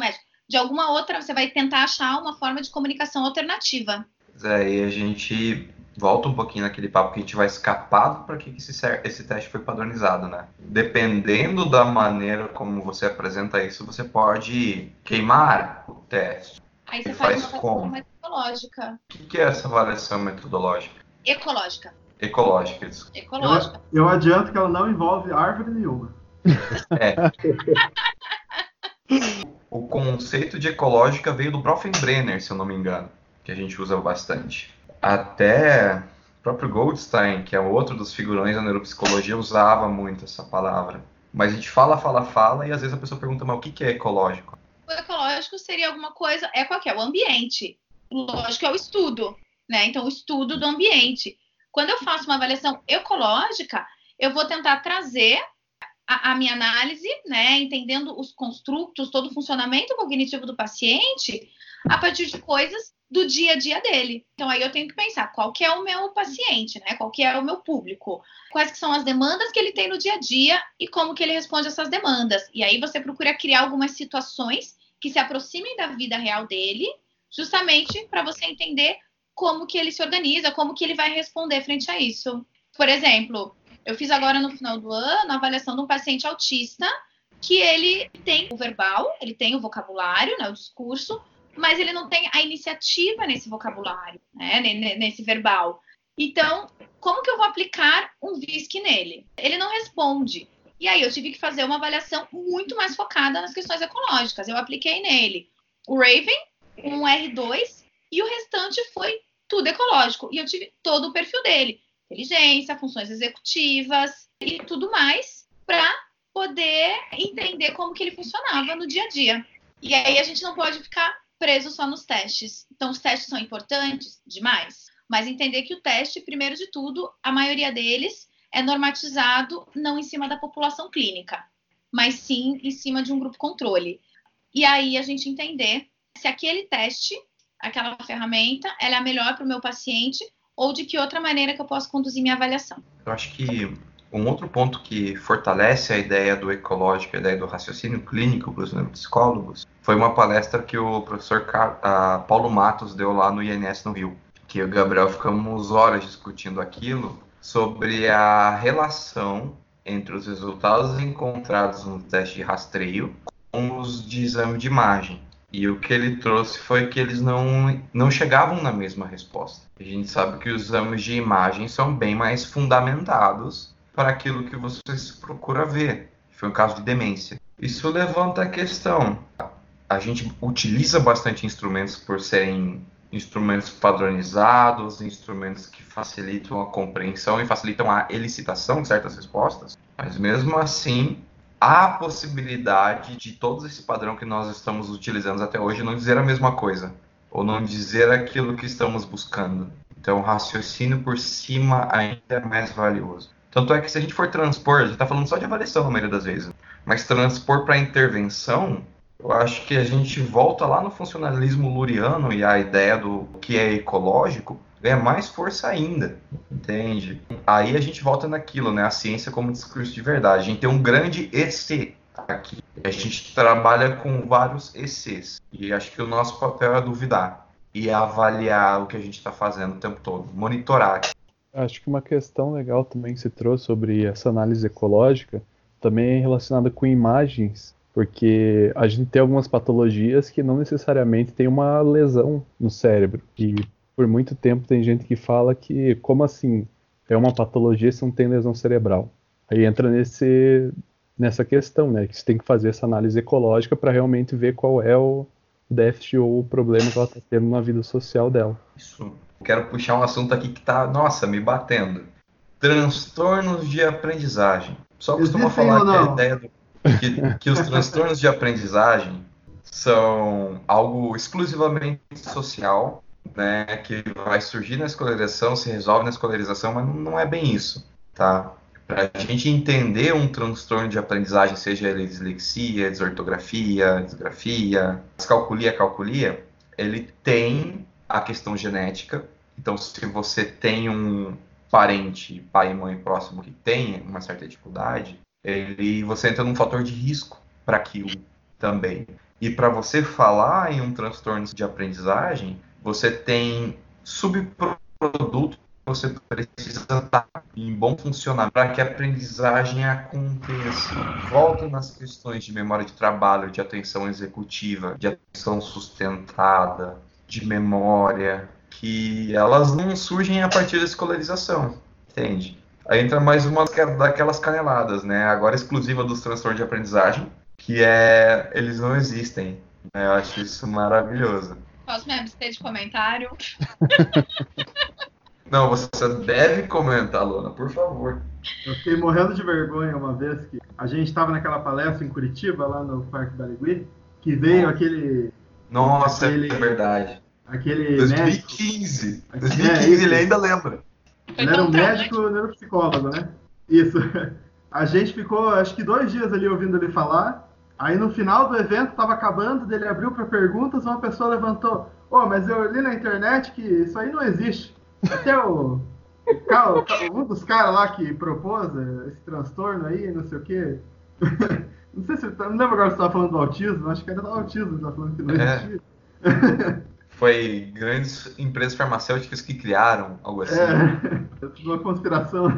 de alguma outra, você vai tentar achar uma forma de comunicação alternativa. É, e a gente volta um pouquinho naquele papo que a gente vai escapar para que esse, esse teste foi padronizado, né? Dependendo da maneira como você apresenta isso, você pode queimar o teste. Aí você faz, faz uma como? metodológica. O que é essa avaliação metodológica? Ecológica. Ecológica, isso. Ecológica. Eu, eu adianto que ela não envolve árvore nenhuma. É. o conceito de ecológica veio do Bronfenbrenner, se eu não me engano, que a gente usa bastante. Até o próprio Goldstein, que é outro dos figurões da neuropsicologia, usava muito essa palavra. Mas a gente fala, fala, fala, e às vezes a pessoa pergunta, mas o que é ecológico? O ecológico seria alguma coisa, é qual que é? O ambiente. Lógico é o estudo, né? Então, o estudo do ambiente. Quando eu faço uma avaliação ecológica, eu vou tentar trazer a, a, minha análise, né, entendendo os construtos, todo o funcionamento cognitivo do paciente, a partir de coisas do dia a dia dele. Então aí eu tenho que pensar qual que é o meu paciente, né? Qual que é o meu público? Quais que são as demandas que ele tem no dia a dia e como que ele responde essas demandas. E aí você procura criar algumas situações que se aproximem da vida real dele, justamente para você entender como que ele se organiza, como que ele vai responder frente a isso. Por exemplo, eu fiz agora no final do ano a avaliação de um paciente autista que ele tem o verbal, ele tem o vocabulário, né, o discurso, mas ele não tem a iniciativa nesse vocabulário, né, nesse verbal. Então, como que eu vou aplicar um VISC nele? Ele não responde. E aí eu tive que fazer uma avaliação muito mais focada nas questões ecológicas. Eu apliquei nele o Raven, um R2, e o restante foi tudo ecológico. E eu tive todo o perfil dele: inteligência, funções executivas e tudo mais, para poder entender como que ele funcionava no dia a dia. E aí a gente não pode ficar preso só nos testes. Então, os testes são importantes demais. Mas entender que o teste, primeiro de tudo, a maioria deles é normatizado não em cima da população clínica, mas sim em cima de um grupo controle. E aí a gente entender se aquele teste, aquela ferramenta, ela é a melhor para o meu paciente ou de que outra maneira que eu posso conduzir minha avaliação. Eu acho que um outro ponto que fortalece a ideia do ecológico, a ideia do raciocínio clínico para os neuropsicólogos, foi uma palestra que o professor Paulo Matos deu lá no INS no Rio, que o Gabriel ficamos horas discutindo aquilo sobre a relação entre os resultados encontrados no teste de rastreio com os de exame de imagem. E o que ele trouxe foi que eles não, não chegavam na mesma resposta. A gente sabe que os exames de imagem são bem mais fundamentados para aquilo que você procura ver. Foi um caso de demência. Isso levanta a questão. A gente utiliza bastante instrumentos por serem instrumentos padronizados, instrumentos que facilitam a compreensão e facilitam a elicitação de certas respostas, mas mesmo assim há a possibilidade de todo esse padrão que nós estamos utilizando até hoje não dizer a mesma coisa, ou não dizer aquilo que estamos buscando. Então, o raciocínio por cima ainda é mais valioso. Tanto é que se a gente for transpor, a gente está falando só de avaliação na maioria das vezes, mas transpor para intervenção, eu acho que a gente volta lá no funcionalismo luriano e a ideia do que é ecológico ganha mais força ainda, entende? Aí a gente volta naquilo, né? A ciência como discurso de verdade. A gente tem um grande EC aqui. A gente trabalha com vários ECs. E acho que o nosso papel é duvidar e avaliar o que a gente está fazendo o tempo todo, monitorar. Acho que uma questão legal também que se trouxe sobre essa análise ecológica também é relacionada com imagens porque a gente tem algumas patologias que não necessariamente tem uma lesão no cérebro. E por muito tempo tem gente que fala que, como assim? É uma patologia se não tem lesão cerebral. Aí entra nesse, nessa questão, né? Que você tem que fazer essa análise ecológica para realmente ver qual é o déficit ou o problema que ela está tendo na vida social dela. Isso. Quero puxar um assunto aqui que está, nossa, me batendo. Transtornos de aprendizagem. Só costuma falar que a ideia do que, que os transtornos de aprendizagem são algo exclusivamente social, né, que vai surgir na escolarização, se resolve na escolarização, mas não é bem isso, tá? Para a gente entender um transtorno de aprendizagem, seja ele dislexia, desortografia, disgrafia, descalculia, calculia, ele tem a questão genética. Então, se você tem um parente, pai e mãe próximo que tem uma certa dificuldade, ele você entra num fator de risco para aquilo também. E para você falar em um transtorno de aprendizagem, você tem subprodutos que você precisa estar em bom funcionamento para que a aprendizagem aconteça. Volta nas questões de memória de trabalho, de atenção executiva, de atenção sustentada, de memória, que elas não surgem a partir da escolarização, entende? Aí entra mais uma daquelas caneladas, né? Agora exclusiva dos transtornos de aprendizagem, que é eles não existem. Né? Eu acho isso maravilhoso. Posso me abster de comentário? Não, você deve comentar, Luna, por favor. Eu fiquei morrendo de vergonha uma vez que a gente estava naquela palestra em Curitiba, lá no Parque Barigui, que veio Nossa. aquele. Nossa, aquele, é verdade. Aquele 2015. Médico, 2015 é, ele ainda lembra. Ele era um médico neuropsicólogo, né? Isso. A gente ficou, acho que dois dias ali ouvindo ele falar. Aí no final do evento, estava acabando, ele abriu para perguntas, uma pessoa levantou: Ô, oh, mas eu li na internet que isso aí não existe. Até o. Um dos caras lá que propôs esse transtorno aí, não sei o quê. Não sei se. Não lembro agora se você estava falando do autismo, acho que era do autismo, estava falando que não é. existia. É. Foi grandes empresas farmacêuticas que criaram algo assim. É, tudo uma conspiração.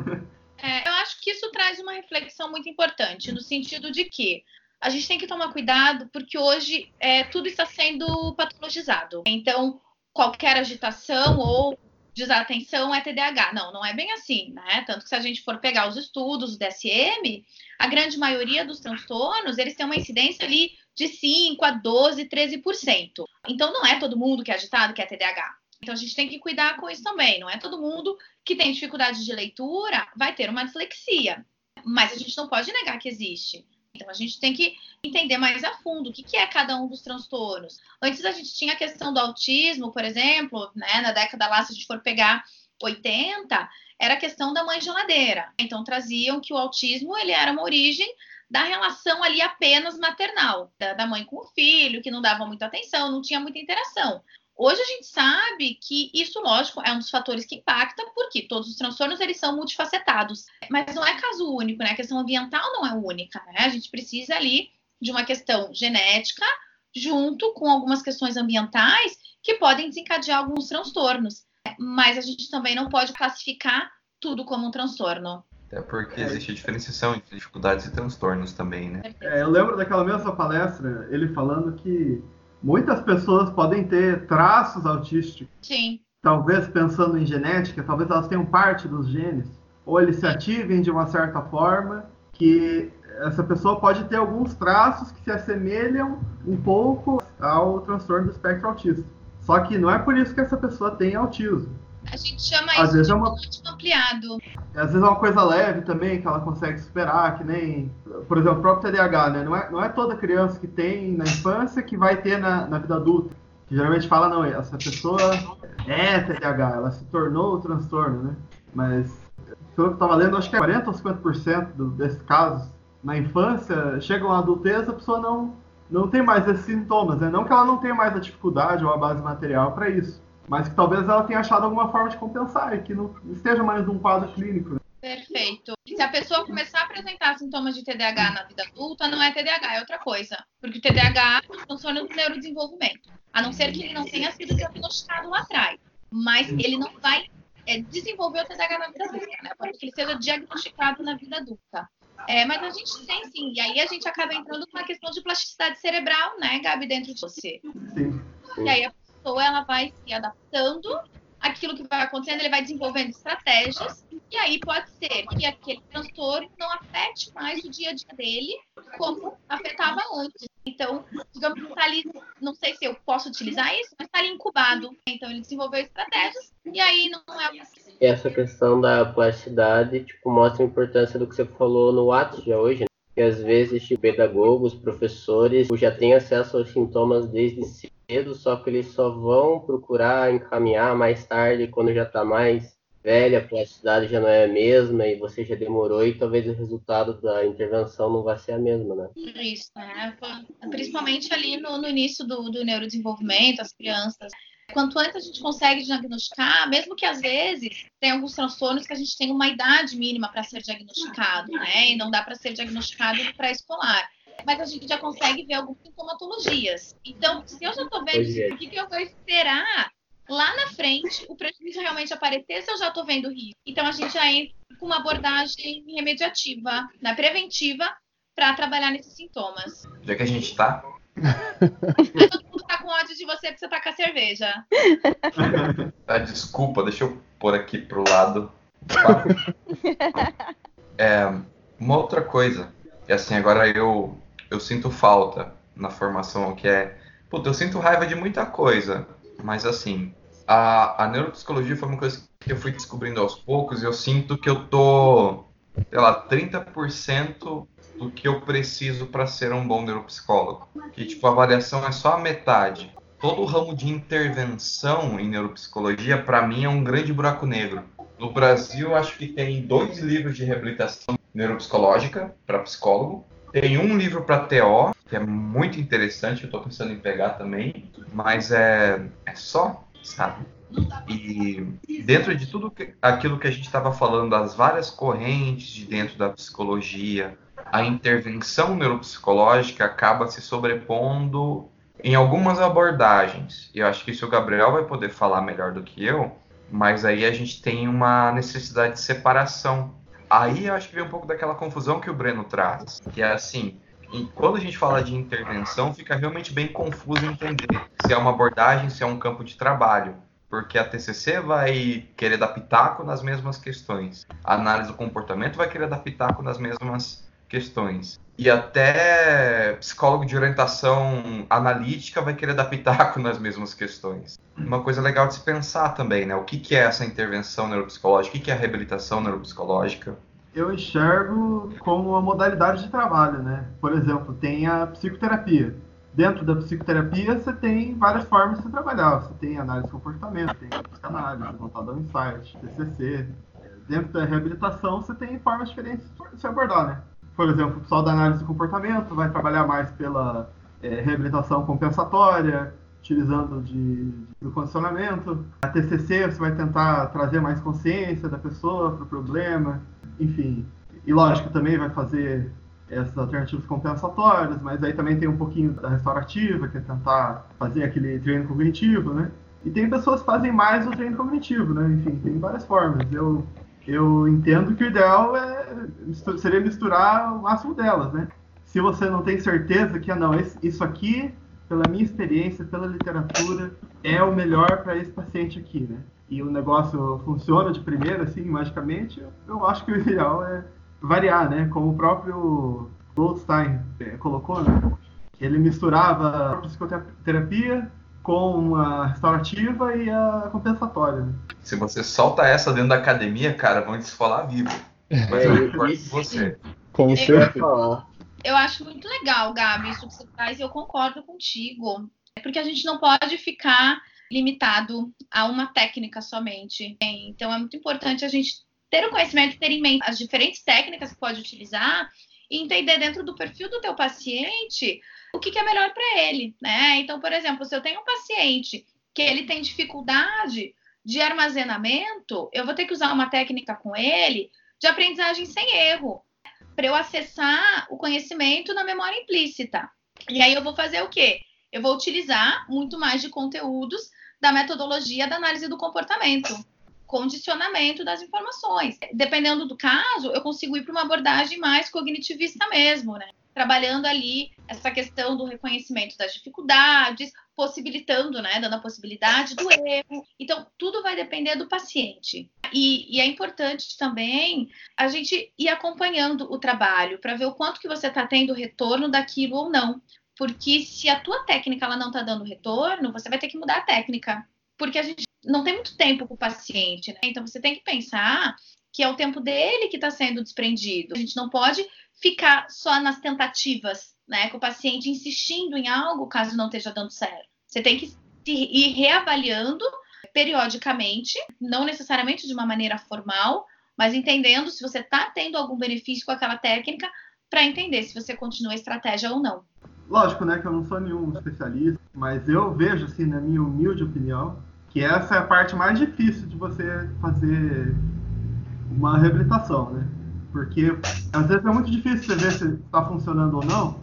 É, eu acho que isso traz uma reflexão muito importante, no sentido de que a gente tem que tomar cuidado, porque hoje é, tudo está sendo patologizado. Então, qualquer agitação ou desatenção é TDAH. Não, não é bem assim, né? Tanto que se a gente for pegar os estudos do DSM, a grande maioria dos transtornos, eles têm uma incidência ali de 5 a 12, 13%. Então não é todo mundo que é agitado que é TDAH. Então a gente tem que cuidar com isso também. Não é todo mundo que tem dificuldade de leitura vai ter uma dislexia. Mas a gente não pode negar que existe. Então a gente tem que entender mais a fundo o que, que é cada um dos transtornos. Antes a gente tinha a questão do autismo, por exemplo, né? Na década lá, se a gente for pegar 80, era a questão da mãe geladeira. Então traziam que o autismo ele era uma origem da relação ali apenas maternal, da, da mãe com o filho, que não dava muita atenção, não tinha muita interação. Hoje a gente sabe que isso, lógico, é um dos fatores que impacta, porque todos os transtornos eles são multifacetados. Mas não é caso único, né? A questão ambiental não é única, né? A gente precisa ali de uma questão genética junto com algumas questões ambientais que podem desencadear alguns transtornos. Mas a gente também não pode classificar tudo como um transtorno. Até porque existe a diferenciação entre dificuldades e transtornos também, né? É, eu lembro daquela mesma palestra, ele falando que muitas pessoas podem ter traços autísticos. Sim. Talvez pensando em genética, talvez elas tenham parte dos genes, ou eles se ativem de uma certa forma que essa pessoa pode ter alguns traços que se assemelham um pouco ao transtorno do espectro autista. Só que não é por isso que essa pessoa tem autismo. A gente chama Às isso vezes de é uma- ampliado. Às vezes é uma coisa leve também, que ela consegue superar, que nem, por exemplo, o próprio TDAH, né? Não é, não é toda criança que tem na infância que vai ter na, na vida adulta. Que geralmente fala, não, essa pessoa é TDAH, ela se tornou o transtorno, né? Mas, pelo que eu tava lendo, acho que é 40 ou 50% do, desses casos na infância, chegam à adultez, a pessoa não, não tem mais esses sintomas, né? Não que ela não tenha mais a dificuldade ou a base material para isso, mas que talvez ela tenha achado alguma forma de compensar e que não esteja mais num quadro clínico. né? Perfeito. Se a pessoa começar a apresentar sintomas de TDAH na vida adulta, não é TDAH, é outra coisa. Porque o TDAH transtorno do neurodesenvolvimento. A não ser que ele não tenha sido diagnosticado lá atrás. Mas ele não vai é, desenvolver o TDAH na vida adulta, né? Pode que ele seja diagnosticado na vida adulta. É, mas a gente tem sim, e aí a gente acaba entrando com uma questão de plasticidade cerebral, né, Gabi, dentro de você. Sim. E aí a pessoa ela vai se adaptando àquilo que vai acontecendo, ele vai desenvolvendo estratégias, e aí pode ser que aquele transtorno não afete mais o dia a dia dele como afetava antes. Então, digamos que está ali, não sei se eu posso utilizar isso, mas está ali incubado. Então, ele desenvolveu estratégias, e aí não é E essa questão da plasticidade, tipo, mostra a importância do que você falou no Whats já hoje, né? Que às vezes, tipo, pedagogos, professores, já têm acesso aos sintomas desde cedo, só que eles só vão procurar encaminhar mais tarde, quando já tá mais velha, a plasticidade já não é a mesma e você já demorou e talvez o resultado da intervenção não vai ser a mesma, né? Isso, né? Principalmente ali no, no início do, do neurodesenvolvimento, as crianças. Quanto antes a gente consegue diagnosticar, mesmo que às vezes tem alguns transtornos que a gente tem uma idade mínima para ser diagnosticado, né? E não dá para ser diagnosticado no pré-escolar. Mas a gente já consegue ver algumas sintomatologias. Então, se eu já estou vendo Pois é. isso, o que, que eu vou esperar lá na frente, o prejuízo realmente aparecer se eu já estou vendo risco? Então, a gente já entra com uma abordagem remediativa, né, preventiva, para trabalhar nesses sintomas. Já que a gente tá, Todo mundo tá com ódio de você porque você tá com a cerveja. Ah, desculpa, deixa eu pôr aqui pro lado. É, uma outra coisa, e assim, agora eu, eu sinto falta na formação, que é. Puta, eu sinto raiva de muita coisa, mas assim, a, a neuropsicologia foi uma coisa que eu fui descobrindo aos poucos e eu sinto que eu tô, sei lá, 30% do que eu preciso para ser um bom neuropsicólogo. Que, tipo, a avaliação é só a metade todo o ramo de intervenção em neuropsicologia, para mim, é um grande buraco negro. No Brasil, acho que tem dois livros de reabilitação neuropsicológica para psicólogo. Tem um livro para TO, que é muito interessante, eu estou pensando em pegar também, mas é, é só, sabe? E dentro de tudo aquilo que a gente estava falando, das várias correntes de dentro da psicologia, a intervenção neuropsicológica acaba se sobrepondo em algumas abordagens. Eu acho que isso o Gabriel vai poder falar melhor do que eu, mas aí a gente tem uma necessidade de separação. Aí eu acho que vem um pouco daquela confusão que o Breno traz, que é assim, quando a gente fala de intervenção, fica realmente bem confuso entender se é uma abordagem, se é um campo de trabalho. Porque a TCC vai querer dar pitaco nas mesmas questões. A análise do comportamento vai querer dar pitaco nas mesmas questões. E até psicólogo de orientação analítica vai querer dar pitaco nas mesmas questões. Uma coisa legal de se pensar também, né? O que, que é essa intervenção neuropsicológica? O que, que é a reabilitação neuropsicológica? eu enxergo como uma modalidade de trabalho, né? Por exemplo, tem a psicoterapia. Dentro da psicoterapia, você tem várias formas de trabalhar. Você tem análise de comportamento, tem psicanálise, voltada ao insight, TCC. Dentro da reabilitação, você tem formas diferentes de se abordar, né? Por exemplo, o pessoal da análise de comportamento vai trabalhar mais pela é, reabilitação compensatória, utilizando de, de, condicionamento. A TCC você vai tentar trazer mais consciência da pessoa para o problema, enfim. E lógico, também vai fazer essas alternativas compensatórias, mas aí também tem um pouquinho da restaurativa, que é tentar fazer aquele treino cognitivo, né? E tem pessoas que fazem mais o treino cognitivo, né? Enfim, tem várias formas. Eu, eu entendo que o ideal é, seria misturar o máximo delas, né? Se você não tem certeza que, ah, não, isso aqui, pela minha experiência, pela literatura, é o melhor para esse paciente aqui, né? E o negócio funciona de primeira, assim, magicamente, eu acho que o ideal é variar, né? Como o próprio Goldstein eh, colocou, né? Ele misturava psicoterapia com a restaurativa e a compensatória. Né? Se você solta essa dentro da academia, cara, vão te esfolar vivo. Mas eu concordo com você. Como você eu, eu acho muito legal, Gabi, isso que você faz e eu concordo contigo. Porque a gente não pode ficar limitado a uma técnica somente. Então é muito importante a gente ter o conhecimento, ter em mente as diferentes técnicas que pode utilizar e entender dentro do perfil do teu paciente o que, que é melhor para ele, né? Então, por exemplo, se eu tenho um paciente que ele tem dificuldade de armazenamento, eu vou ter que usar uma técnica com ele de aprendizagem sem erro, para eu acessar o conhecimento na memória implícita. E aí eu vou fazer o quê? Eu vou utilizar muito mais de conteúdos da metodologia da análise do comportamento condicionamento das informações. Dependendo do caso, eu consigo ir para uma abordagem mais cognitivista mesmo, né? Trabalhando ali essa questão do reconhecimento das dificuldades, possibilitando, né, dando a possibilidade do erro. Então, tudo vai depender do paciente. E, e é importante também a gente ir acompanhando o trabalho para ver o quanto que você está tendo retorno daquilo ou não. Porque se a tua técnica ela não está dando retorno, você vai ter que mudar a técnica. Porque a gente não tem muito tempo com o paciente, né? Então você tem que pensar que é o tempo dele que está sendo desprendido. A gente não pode ficar só nas tentativas, né? Com o paciente insistindo em algo caso não esteja dando certo. Você tem que ir reavaliando periodicamente, não necessariamente de uma maneira formal, mas entendendo se você está tendo algum benefício com aquela técnica para entender se você continua a estratégia ou não. Lógico, né, que eu não sou nenhum especialista, mas eu vejo, assim, na minha humilde opinião, que essa é a parte mais difícil de você fazer uma reabilitação, né? Porque às vezes é muito difícil você ver se está funcionando ou não,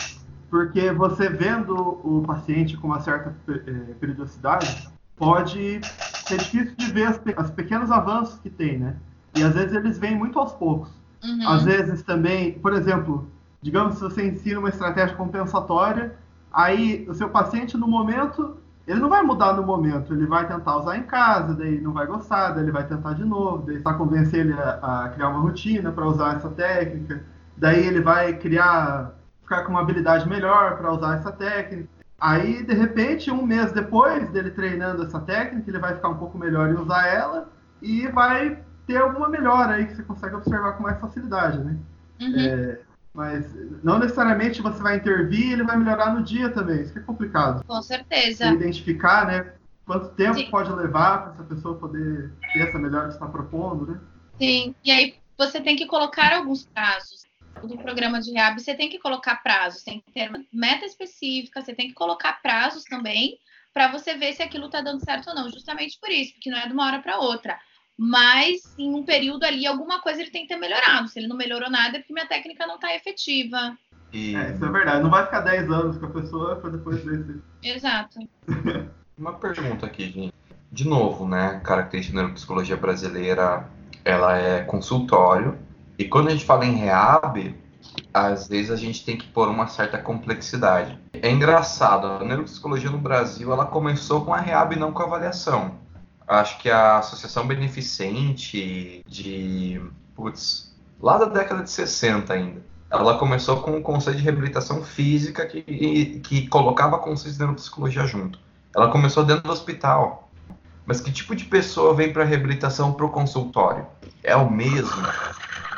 porque você vendo o paciente com uma certa é, periodicidade, pode ser difícil de ver as, as pequenos avanços que tem, né? E às vezes eles vêm muito aos poucos. Uhum. Às vezes também, por exemplo, digamos se você ensina uma estratégia compensatória, aí o seu paciente no momento ele não vai mudar no momento, ele vai tentar usar em casa, daí não vai gostar, daí ele vai tentar de novo, daí para convencer ele a, a, criar uma rotina para usar essa técnica, daí ele vai criar, ficar com uma habilidade melhor para usar essa técnica. Aí, de repente, um mês depois dele treinando essa técnica, ele vai ficar um pouco melhor em usar ela e vai ter alguma melhora aí que você consegue observar com mais facilidade, né? Uhum. É, mas não necessariamente você vai intervir e ele vai melhorar no dia também. Isso que é complicado. Com certeza. Você identificar, né? Quanto tempo Sim. pode levar para essa pessoa poder ter essa melhora que está propondo, né? Sim. E aí você tem que colocar alguns prazos. No programa de reab, você tem que colocar prazos, tem que ter meta específica, você tem que colocar prazos também para você ver se aquilo está dando certo ou não. Justamente por isso, porque não é de uma hora para outra mas em um período ali alguma coisa ele tem que ter melhorado. Se ele não melhorou nada é porque minha técnica não está efetiva. E... É, isso é verdade. Não vai ficar 10 anos com a pessoa para depois desse. Exato. Uma pergunta aqui, gente. De novo, né? Característica da neuropsicologia brasileira, ela é consultório. E quando a gente fala em reab, às vezes a gente tem que pôr uma certa complexidade. É engraçado, a neuropsicologia no Brasil, ela começou com a reab e não com a avaliação acho que a Associação Beneficente de. Putz, lá da década de 60 ainda. Ela começou com o conceito de reabilitação física que, que colocava conceito de neuropsicologia junto. Ela começou dentro do hospital. Mas que tipo de pessoa vem para reabilitação para o consultório? É o mesmo?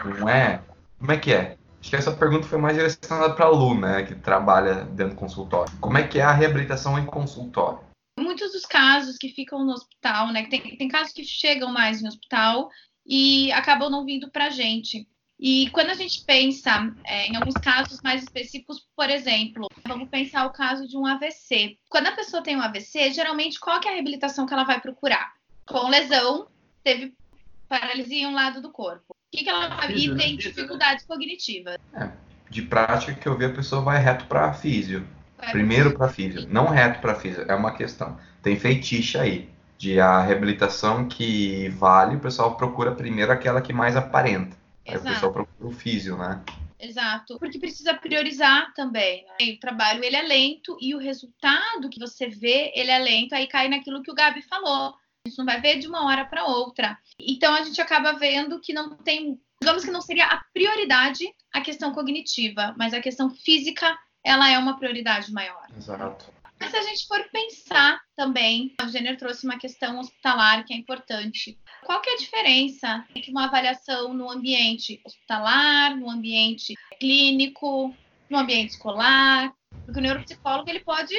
Não é? Como é que é? Acho que essa pergunta foi mais direcionada para a Lu, né, que trabalha dentro do consultório. Como é que é a reabilitação em consultório? Muitos casos que ficam no hospital, né, tem, tem casos que chegam mais no hospital e acabam não vindo para a gente. E quando a gente pensa é, em alguns casos mais específicos, por exemplo, vamos pensar o caso de um AVC. Quando a pessoa tem um AVC, geralmente qual é a reabilitação que ela vai procurar? Com lesão, teve paralisia em um lado do corpo. O que, que ela vai e tem dificuldades cognitivas? É, de prática que eu vi a pessoa vai reto para físio. Primeiro para físio, não reto para físio, é uma questão. Tem feitiço aí de a reabilitação que vale, o pessoal procura primeiro aquela que mais aparenta. Aí o pessoal procura o físio, né? Exato, porque precisa priorizar também. Né? O trabalho ele é lento e o resultado que você vê ele é lento. Aí cai naquilo que o Gabi falou. A gente não vai ver de uma hora para outra. Então a gente acaba vendo que não tem, digamos que não seria a prioridade a questão cognitiva, mas a questão física ela é uma prioridade maior. Exato. Mas se a gente for pensar também, o Jenner trouxe uma questão hospitalar que é importante. Qual que é a diferença entre uma avaliação no ambiente hospitalar, no ambiente clínico, no ambiente escolar? Porque o neuropsicólogo ele pode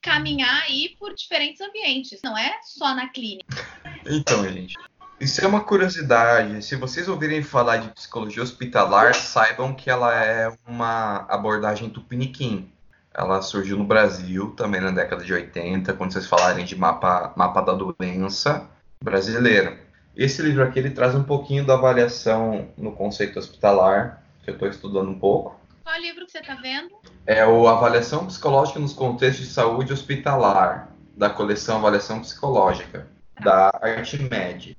caminhar aí por diferentes ambientes, não é só na clínica. Então, gente, isso é uma curiosidade. Se vocês ouvirem falar de psicologia hospitalar, saibam que ela é uma abordagem tupiniquim. Ela surgiu no Brasil também na década de 80, quando vocês falarem de mapa, mapa da doença brasileira. Esse livro aqui ele traz um pouquinho da avaliação no conceito hospitalar, que eu estou estudando um pouco. Qual livro que você está vendo? É o Avaliação Psicológica nos Contextos de Saúde Hospitalar, da coleção Avaliação Psicológica, da Artimed.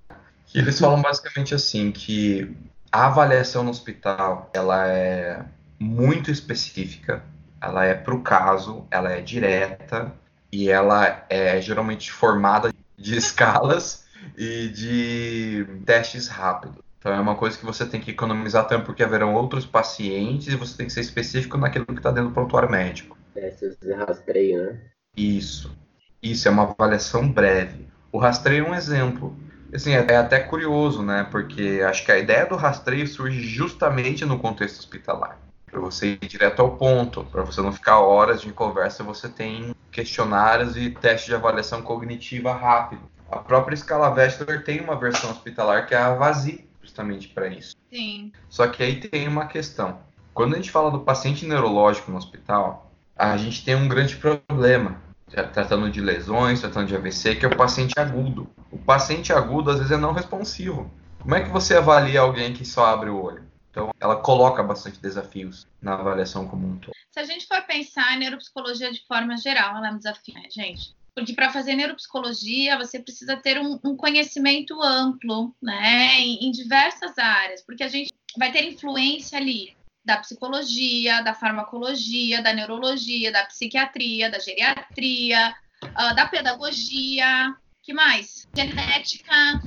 E eles falam basicamente assim, que a avaliação no hospital, ela é muito específica, ela é para o caso, ela é direta e ela é geralmente formada de escalas e de testes rápidos. Então é uma coisa que você tem que economizar tempo porque haverão outros pacientes e você tem que ser específico naquilo que está dentro do prontuário médico. Testes de rastreio, né? Isso. Isso é uma avaliação breve. O rastreio é um exemplo. Assim, é, é até curioso, né? Porque acho que a ideia do rastreio surge justamente no contexto hospitalar para você ir direto ao ponto, para você não ficar horas de conversa, você tem questionários e testes de avaliação cognitiva rápido. A própria escala Wechsler tem uma versão hospitalar que é a VASI, justamente para isso. Sim. Só que aí tem uma questão. Quando a gente fala do paciente neurológico no hospital, a gente tem um grande problema, tratando de lesões, tratando de AVC, que é o paciente agudo. O paciente agudo às vezes é não responsivo. Como é que você avalia alguém que só abre o olho? Então, ela coloca bastante desafios na avaliação como um todo. Se a gente for pensar em neuropsicologia de forma geral, ela é um desafio, né, gente? Porque para fazer neuropsicologia, você precisa ter um, um conhecimento amplo, né, em, em diversas áreas, porque a gente vai ter influência ali da psicologia, da farmacologia, da neurologia, da psiquiatria, da geriatria, uh, da pedagogia, que mais? Genética,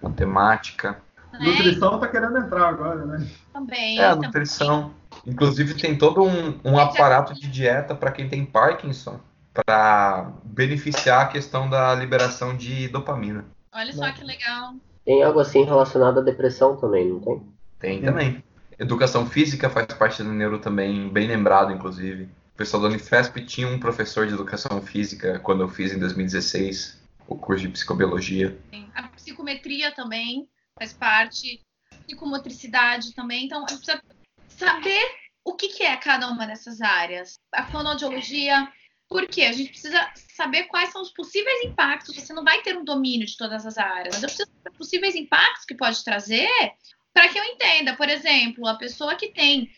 matemática. Né? Nutrição tá querendo entrar agora, né? Também. É, nutrição. Inclusive tem todo um, um aparato de dieta para quem tem Parkinson, para beneficiar a questão da liberação de dopamina. Olha só que legal. Tem algo assim relacionado à depressão também, não tem? Tem também. Educação física faz parte do neuro também, bem lembrado, inclusive. O pessoal da Unifesp tinha um professor de educação física quando eu fiz em 2016 o curso de psicobiologia. A psicometria também faz parte, psicomotricidade também. Então, a gente precisa saber o que, que é cada uma dessas áreas. A fonoaudiologia, por quê? A gente precisa saber quais são os possíveis impactos. Você não vai ter um domínio de todas as áreas, mas eu preciso saber possíveis impactos que pode trazer para que eu entenda. Por exemplo, a pessoa que tem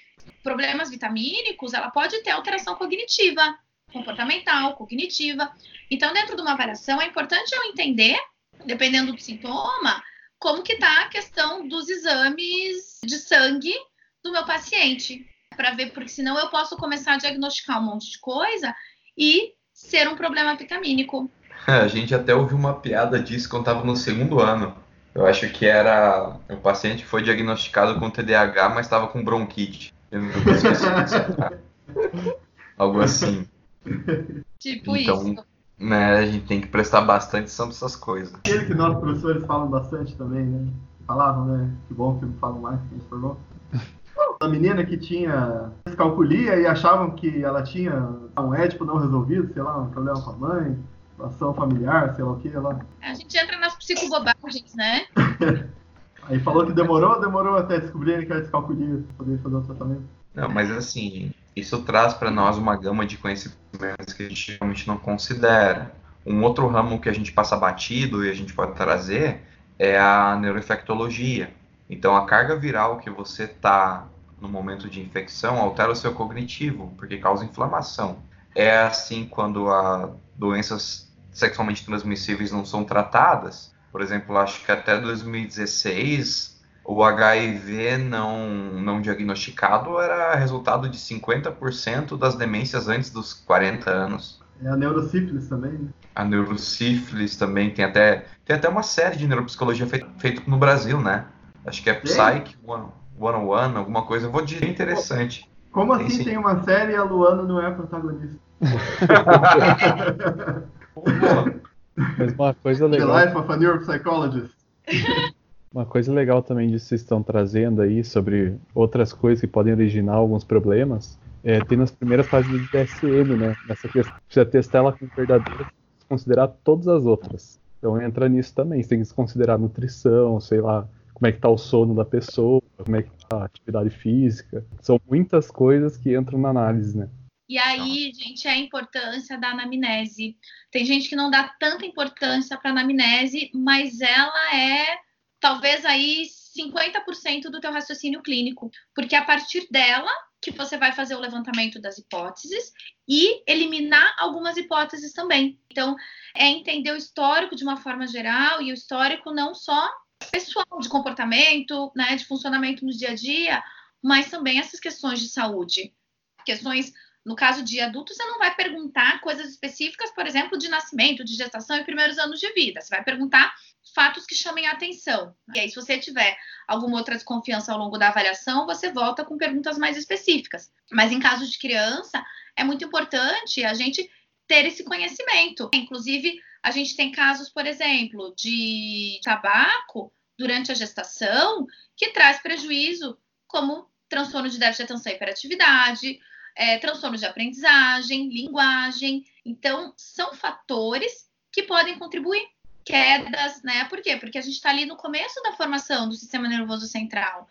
problemas vitamínicos, ela pode ter alteração cognitiva, comportamental, cognitiva. Então, dentro de uma avaliação, é importante eu entender, dependendo do sintoma, como que está a questão dos exames de sangue do meu paciente, para ver, porque senão eu posso começar a diagnosticar um monte de coisa e ser um problema vitamínico. A gente até ouviu uma piada disso quando estava no segundo ano. Eu acho que era o paciente foi diagnosticado com TDAH, mas estava com bronquite. Algo assim. Tipo então, isso né, a gente tem que prestar bastante atenção essas coisas. Aquele que nossos professores falam bastante também, né? falavam, né? Que bom que não falam mais, que transformou. A menina que tinha descalculia e achavam que ela tinha um édipo não resolvido, sei lá, um problema com a mãe, ação familiar, sei lá o que lá. A gente entra nas psicobobagens, né? Aí falou que demorou, demorou até descobrirem que era descalculia para poder fazer o tratamento. Não, mas assim, isso traz para nós uma gama de conhecimentos que a gente realmente não considera. Um outro ramo que a gente passa batido e a gente pode trazer é a neuroinfectologia. Então, a carga viral que você está no momento de infecção altera o seu cognitivo, porque causa inflamação. É assim quando as doenças sexualmente transmissíveis não são tratadas. Por exemplo, acho que até 2016 o HIV não, não diagnosticado era resultado de 50% das demências antes dos 40 anos. É a neurosífilis também, né? A neurosífilis também tem até, tem até uma série de neuropsicologia feita feito no Brasil, né? Acho que é Psych 101, alguma coisa. Eu vou dizer interessante. Como assim tem, tem uma série e a Luana não é a protagonista? Mas uma coisa legal. The Life of a Neuropsychologist. Uma coisa legal também de vocês estão trazendo aí sobre outras coisas que podem originar alguns problemas, é, tem nas primeiras fases do DSM, né? Nessa questão, precisa testar ela como verdadeira, considerar todas as outras. Então entra nisso também, você tem que considerar nutrição, sei lá, como é que tá o sono da pessoa, como é que tá a atividade física. São muitas coisas que entram na análise, né? E aí, gente, é a importância da anamnese. Tem gente que não dá tanta importância para a anamnese, mas ela é talvez aí 50% do teu raciocínio clínico, porque é a partir dela que você vai fazer o levantamento das hipóteses e eliminar algumas hipóteses também. Então, é entender o histórico de uma forma geral e o histórico não só pessoal de comportamento, né, de funcionamento no dia a dia, mas também essas questões de saúde, questões no caso de adultos, você não vai perguntar coisas específicas, por exemplo, de nascimento, de gestação e primeiros anos de vida. Você vai perguntar fatos que chamem a atenção. E aí, se você tiver alguma outra desconfiança ao longo da avaliação, você volta com perguntas mais específicas. Mas em caso de criança, é muito importante a gente ter esse conhecimento. Inclusive, a gente tem casos, por exemplo, de tabaco durante a gestação que traz prejuízo, como transtorno de déficit de atenção e hiperatividade, é, transtornos de aprendizagem, linguagem. Então, são fatores que podem contribuir. Quedas, né? Por quê? Porque a gente está ali no começo da formação do sistema nervoso central.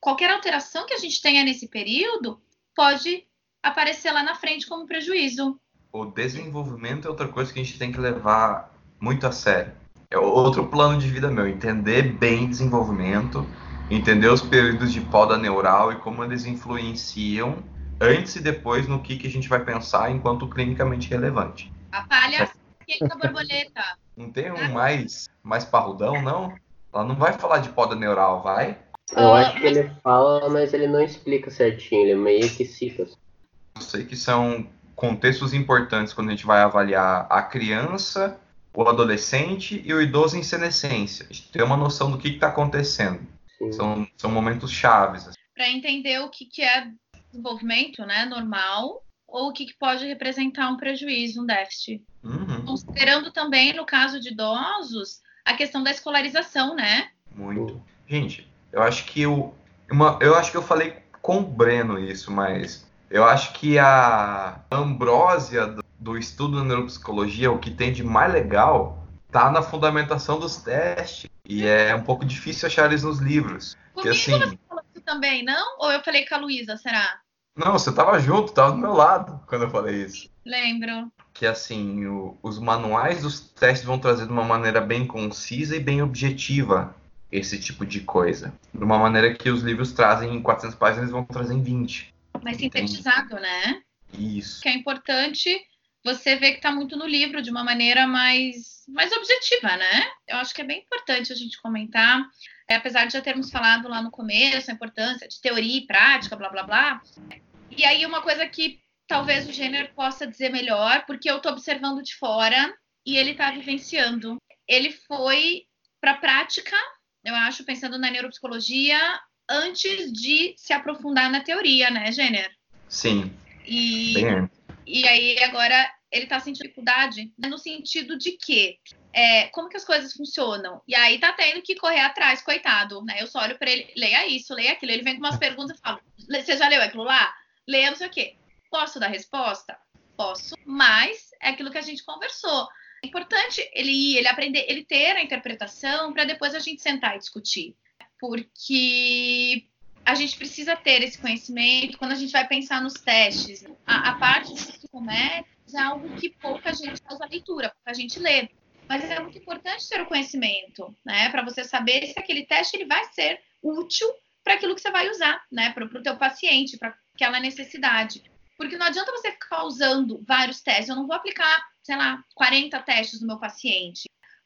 Qualquer alteração que a gente tenha nesse período pode aparecer lá na frente como prejuízo. O desenvolvimento é outra coisa que a gente tem que levar muito a sério. É outro plano de vida meu, entender bem desenvolvimento, entender os períodos de poda neural e como eles influenciam antes e depois no que, que a gente vai pensar enquanto clinicamente relevante. A palha e a borboleta. Não tem um mais, mais parrudão, não? Ela não vai falar de poda neural, vai? Eu acho que ele fala, mas ele não explica certinho, ele meio que cita. Eu sei que são contextos importantes quando a gente vai avaliar a criança, o adolescente e o idoso em senescência. A gente tem uma noção do que está acontecendo. São, são momentos chaves. Para entender o que, que é desenvolvimento né, normal ou o que, que pode representar um prejuízo, um déficit. Uhum. Considerando também, no caso de idosos, a questão da escolarização, né? Muito. Gente, eu acho que eu, uma, eu acho que eu falei com o Breno isso, mas eu acho que a ambrósia do, do estudo da neuropsicologia, o que tem de mais legal, tá na fundamentação dos testes. E é um pouco difícil achar eles nos livros. Comigo assim, você falou isso também, não? Ou eu falei com a Luísa, será? Não, você tava junto, tava do meu lado quando eu falei isso. Lembro. Que assim, o, os manuais dos testes vão trazer de uma maneira bem concisa e bem objetiva esse tipo de coisa. De uma maneira que os livros trazem em 400 páginas, eles vão trazer em 20. Mais sintetizado, né? Isso. Que é importante você ver que está muito no livro de uma maneira mais, mais objetiva, né? Eu acho que é bem importante a gente comentar é, apesar de já termos falado lá no começo a importância de teoria e prática, blá blá blá. E aí uma coisa que talvez o gênero possa dizer melhor, porque eu estou observando de fora e ele está vivenciando. Ele foi para a prática, eu acho, pensando na neuropsicologia, antes de se aprofundar na teoria, né, Gênero? Sim. E, Bem. e aí agora ele está sentindo dificuldade no sentido de que é, como que as coisas funcionam. E aí tá tendo que correr atrás, coitado, né? Eu só olho para ele, leia isso, leia aquilo. Ele vem com umas perguntas e fala: Você já leu aquilo lá? Sei o quê. Posso dar resposta? Posso, mas é aquilo que a gente conversou. É importante ele ir, ele aprender, ele ter a interpretação para depois a gente sentar e discutir. Porque a gente precisa ter esse conhecimento quando a gente vai pensar nos testes. A, a parte do psicométrico é algo que pouca gente faz a leitura, pouca gente lê. Mas é muito importante ter o conhecimento, né? Para você saber se aquele teste ele vai ser útil para aquilo que você vai usar, né? Para o teu paciente, para aquela necessidade. Porque não adianta você ficar usando vários testes. Eu não vou aplicar, sei lá, 40 testes no meu paciente.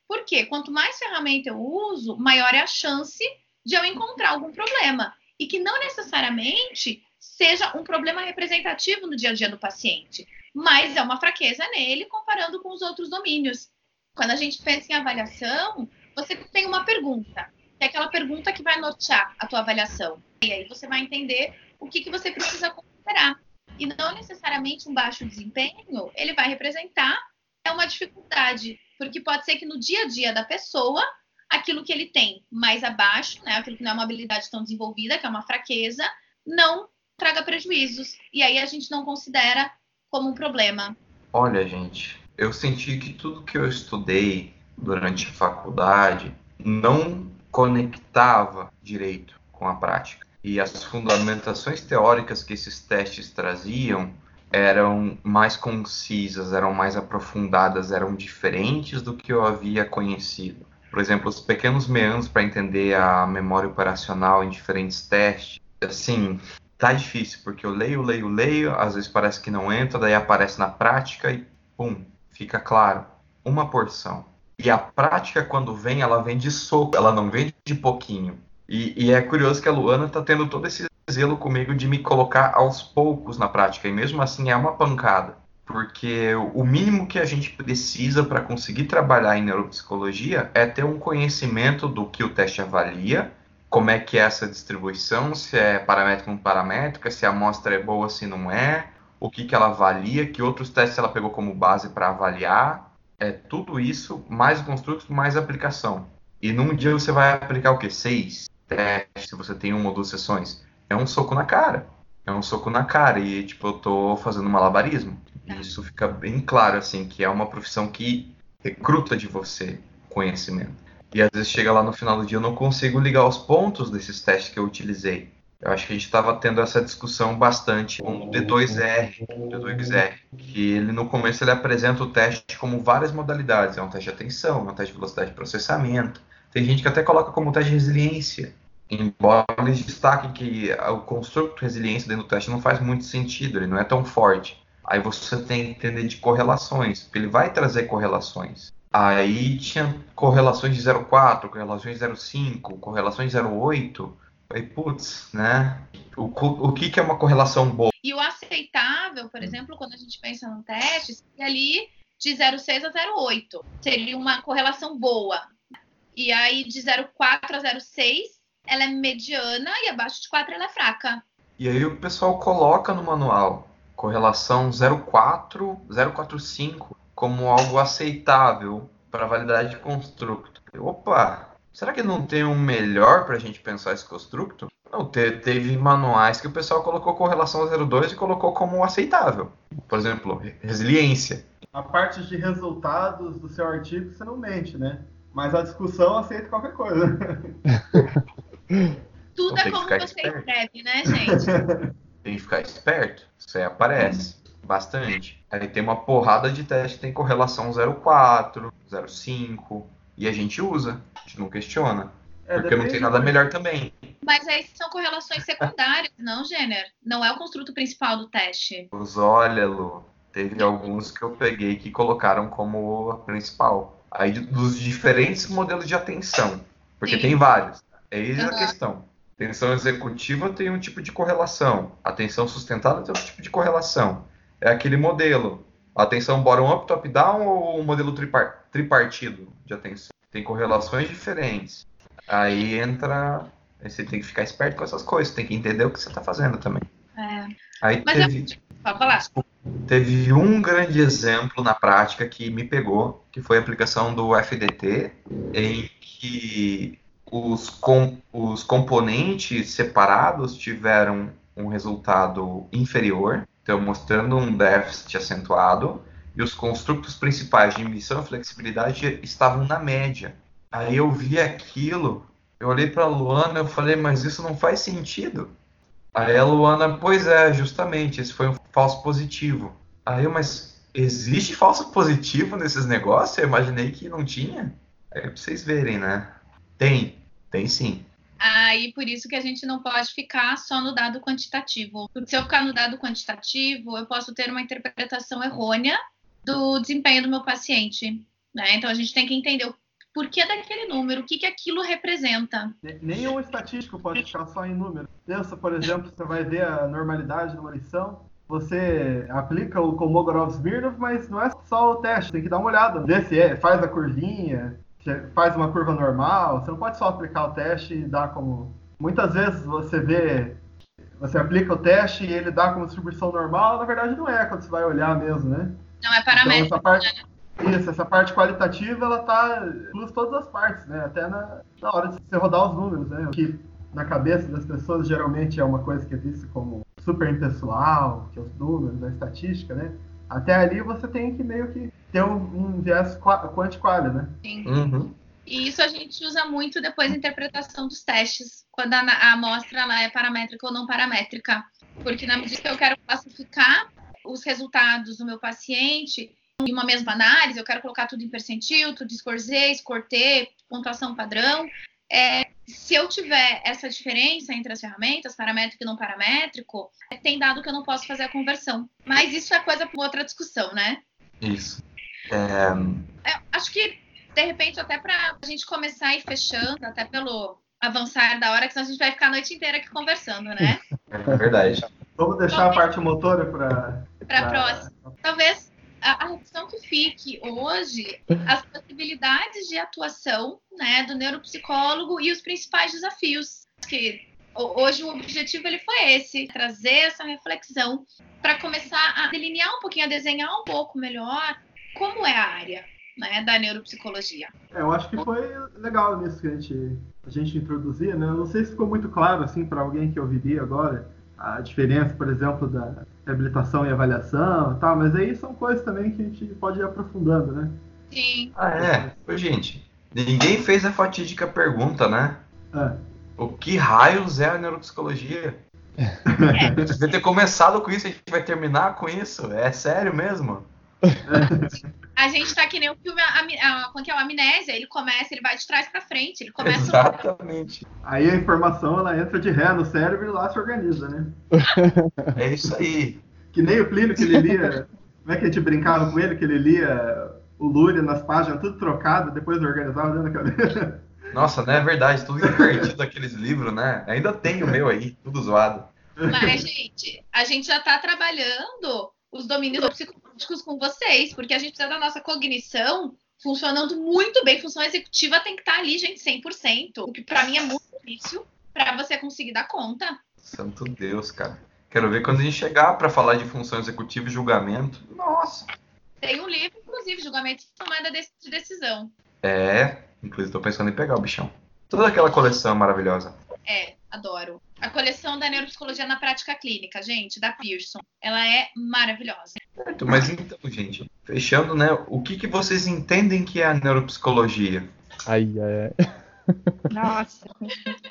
Por quê? Quanto mais ferramenta eu uso, maior é a chance de eu encontrar algum problema. E que não necessariamente seja um problema representativo no dia a dia do paciente, mas é uma fraqueza nele comparando com os outros domínios. Quando a gente pensa em avaliação, você tem uma pergunta, que é aquela pergunta que vai nortear a tua avaliação. E aí você vai entender o que, que você precisa considerar. E não necessariamente um baixo desempenho, ele vai representar é uma dificuldade, porque pode ser que no dia a dia da pessoa, aquilo que ele tem mais abaixo, né, aquilo que não é uma habilidade tão desenvolvida, que é uma fraqueza, não traga prejuízos. E aí a gente não considera como um problema. Olha, gente, eu senti que tudo que eu estudei durante a faculdade não conectava direito com a prática. E as fundamentações teóricas que esses testes traziam eram mais concisas, eram mais aprofundadas, eram diferentes do que eu havia conhecido. Por exemplo, os pequenos meandros para entender a memória operacional em diferentes testes. Assim, tá difícil, porque eu leio, leio, leio, às vezes parece que não entra, daí aparece na prática e pum, fica claro, uma porção. E a prática, quando vem, ela vem de soco, ela não vem de pouquinho. E, e é curioso que a Luana está tendo todo esse zelo comigo de me colocar aos poucos na prática, e mesmo assim é uma pancada. Porque o mínimo que a gente precisa para conseguir trabalhar em neuropsicologia é ter um conhecimento do que o teste avalia, como é que é essa distribuição, se é paramétrica ou paramétrica, se a amostra é boa, se não é, o que, que ela avalia, que outros testes ela pegou como base para avaliar. É tudo isso, mais construto, mais aplicação. E num dia você vai aplicar o quê? Seis testes, se você tem uma ou duas sessões. É um soco na cara. É um soco na cara. E, tipo, eu tô fazendo malabarismo. E isso fica bem claro, assim, que é uma profissão que recruta de você conhecimento. E às vezes chega lá no final do dia eu não consigo ligar os pontos desses testes que eu utilizei. Eu acho que a gente estava tendo essa discussão bastante com o D2R, D2R, que ele no começo ele apresenta o teste como várias modalidades. É um teste de atenção, é um teste de velocidade de processamento. Tem gente que até coloca como teste de resiliência. Embora eles destaquem que o construto de resiliência dentro do teste não faz muito sentido, ele não é tão forte. Aí você tem que entender de correlações, porque ele vai trazer correlações. Aí tinha correlações de 0,4, correlações de 0,5, correlações de 0,8 Aí, putz, né? O, o que, que é uma correlação boa? E o aceitável, por exemplo, quando a gente pensa num teste, seria ali de 0,6 a 0,8. Seria uma correlação boa. E aí, de 0,4 a 0,6, ela é mediana e abaixo de 4 ela é fraca. E aí o pessoal coloca no manual correlação 0,4, 0,45 como algo aceitável para validade de construto. Opa, Será que não tem um melhor para a gente pensar esse construto? Não, teve manuais que o pessoal colocou correlação a 0,2 e colocou como aceitável. Por exemplo, resiliência. A parte de resultados do seu artigo você não mente, né? Mas a discussão aceita qualquer coisa. Tudo então, é como você esperto. escreve, né, gente? Tem que ficar esperto. Isso aí aparece bastante. Aí tem uma porrada de teste que tem correlação 0,4, 0,5. E a gente usa, a gente não questiona. É, porque não tem nada melhor também. Mas aí são correlações secundárias, não, Jenner? Não é o construto principal do teste. Os olha, Lu, teve alguns que eu peguei que colocaram como a principal. Aí dos diferentes modelos de atenção. Porque Sim. tem vários. É isso uhum. a questão. Atenção executiva tem um tipo de correlação. Atenção sustentada tem outro tipo de correlação. É aquele modelo. Atenção bottom-up, top-down ou um modelo tripar tripartido de atenção? Tem correlações diferentes. Aí entra. Você tem que ficar esperto com essas coisas, tem que entender o que você está fazendo também. É. Aí Mas teve, eu... Pode falar. Teve um grande exemplo na prática que me pegou, que foi a aplicação do FDT, em que os, com, os componentes separados tiveram um resultado inferior, então mostrando um déficit acentuado, e os construtos principais de emissão e flexibilidade estavam na média. Aí eu vi aquilo, eu olhei para a Luana e falei, mas isso não faz sentido. Aí a Luana, pois é, justamente, esse foi um falso positivo. Aí eu, mas existe falso positivo nesses negócios? Eu imaginei que não tinha. Aí pra vocês verem, né? Tem, tem sim. Aí por isso que a gente não pode ficar só no dado quantitativo. Porque se eu ficar no dado quantitativo, eu posso ter uma interpretação errônea do desempenho do meu paciente. Né? Então a gente tem que entender o porquê daquele número, o que, que aquilo representa. Nenhum estatístico pode ficar só em número. Pensa, por exemplo, você vai ver a normalidade de uma lição, você aplica o Kolmogorov-Smirnov, mas não é só o teste, tem que dar uma olhada. Vê se é, faz a curvinha, faz uma curva normal, você não pode só aplicar o teste e dar como... Muitas vezes você vê, você aplica o teste e ele dá como distribuição normal, na verdade não é, quando você vai olhar mesmo, né? Não é paramétrico, então, essa parte... Isso, essa parte qualitativa, ela tá incluso todas as partes, né? Até na, na hora de você rodar os números, né? O que na cabeça das pessoas geralmente é uma coisa que é vista como super impessoal, que é os números, a estatística, né? Até ali você tem que meio que ter um, um viés quantiquário, né? Sim. Uhum. E isso a gente usa muito depois na interpretação dos testes, quando a, a amostra lá é paramétrica ou não paramétrica. Porque na medida que eu quero classificar os resultados do meu paciente em uma mesma análise, eu quero colocar tudo em percentil, tudo score T, pontuação padrão, é, se eu tiver essa diferença entre as ferramentas, paramétrico e não paramétrico, tem dado que eu não posso fazer a conversão. Mas isso é coisa para outra discussão, né? Isso. É... É, acho que, de repente, até para a gente começar a ir fechando, até pelo avançar da hora, que senão a gente vai ficar a noite inteira aqui conversando, né? É verdade. Vamos deixar a parte motora para. Para a próxima. Talvez a, a opção que fique hoje as possibilidades de atuação né, do neuropsicólogo e os principais desafios. Que hoje o objetivo ele foi esse, trazer essa reflexão para começar a delinear um pouquinho, a desenhar um pouco melhor como é a área né, da neuropsicologia. É, eu acho que foi legal nisso que a gente, a gente introduzia, né? Eu não sei se ficou muito claro assim para alguém que ouviria agora a diferença, por exemplo, da reabilitação e avaliação e tal, mas aí são coisas também que a gente pode ir aprofundando, né? Sim. Ah, é? Ô, gente, ninguém fez a fatídica pergunta, né? É. O que raios é a neuropsicologia? É. Devia ter começado com isso, a gente vai terminar com isso. É sério mesmo? A gente tá que nem o filme a, a, a, que é o Amnésia, ele começa, ele vai de trás para frente, ele começa Exatamente. Aí a informação ela entra de ré no cérebro e lá se organiza, né? É isso aí. Que nem o Plínio que ele lia, como é que a gente brincava com ele, que ele lia o Lúria nas páginas, tudo trocado, depois organizava dentro da cabeça. Nossa, não é verdade, tudo invertido aqueles livros, né? Ainda tem o meu aí, tudo zoado. Mas, gente, a gente já tá trabalhando os domínios psicológicos com vocês, porque a gente precisa da nossa cognição funcionando muito bem. Função executiva tem que estar ali, gente, 100%. O que para mim é muito difícil para você conseguir dar conta. Santo Deus, cara. Quero ver quando a gente chegar para falar de função executiva e julgamento. Nossa. Tem um livro, inclusive, julgamento e tomada de decisão. É, inclusive estou pensando em pegar o bichão. Toda aquela coleção maravilhosa. É, adoro. A coleção da neuropsicologia na prática clínica, gente, da Pearson. Ela é maravilhosa. Certo, mas então, gente, fechando, né? O que, que vocês entendem que é a neuropsicologia? Aí, é. Nossa.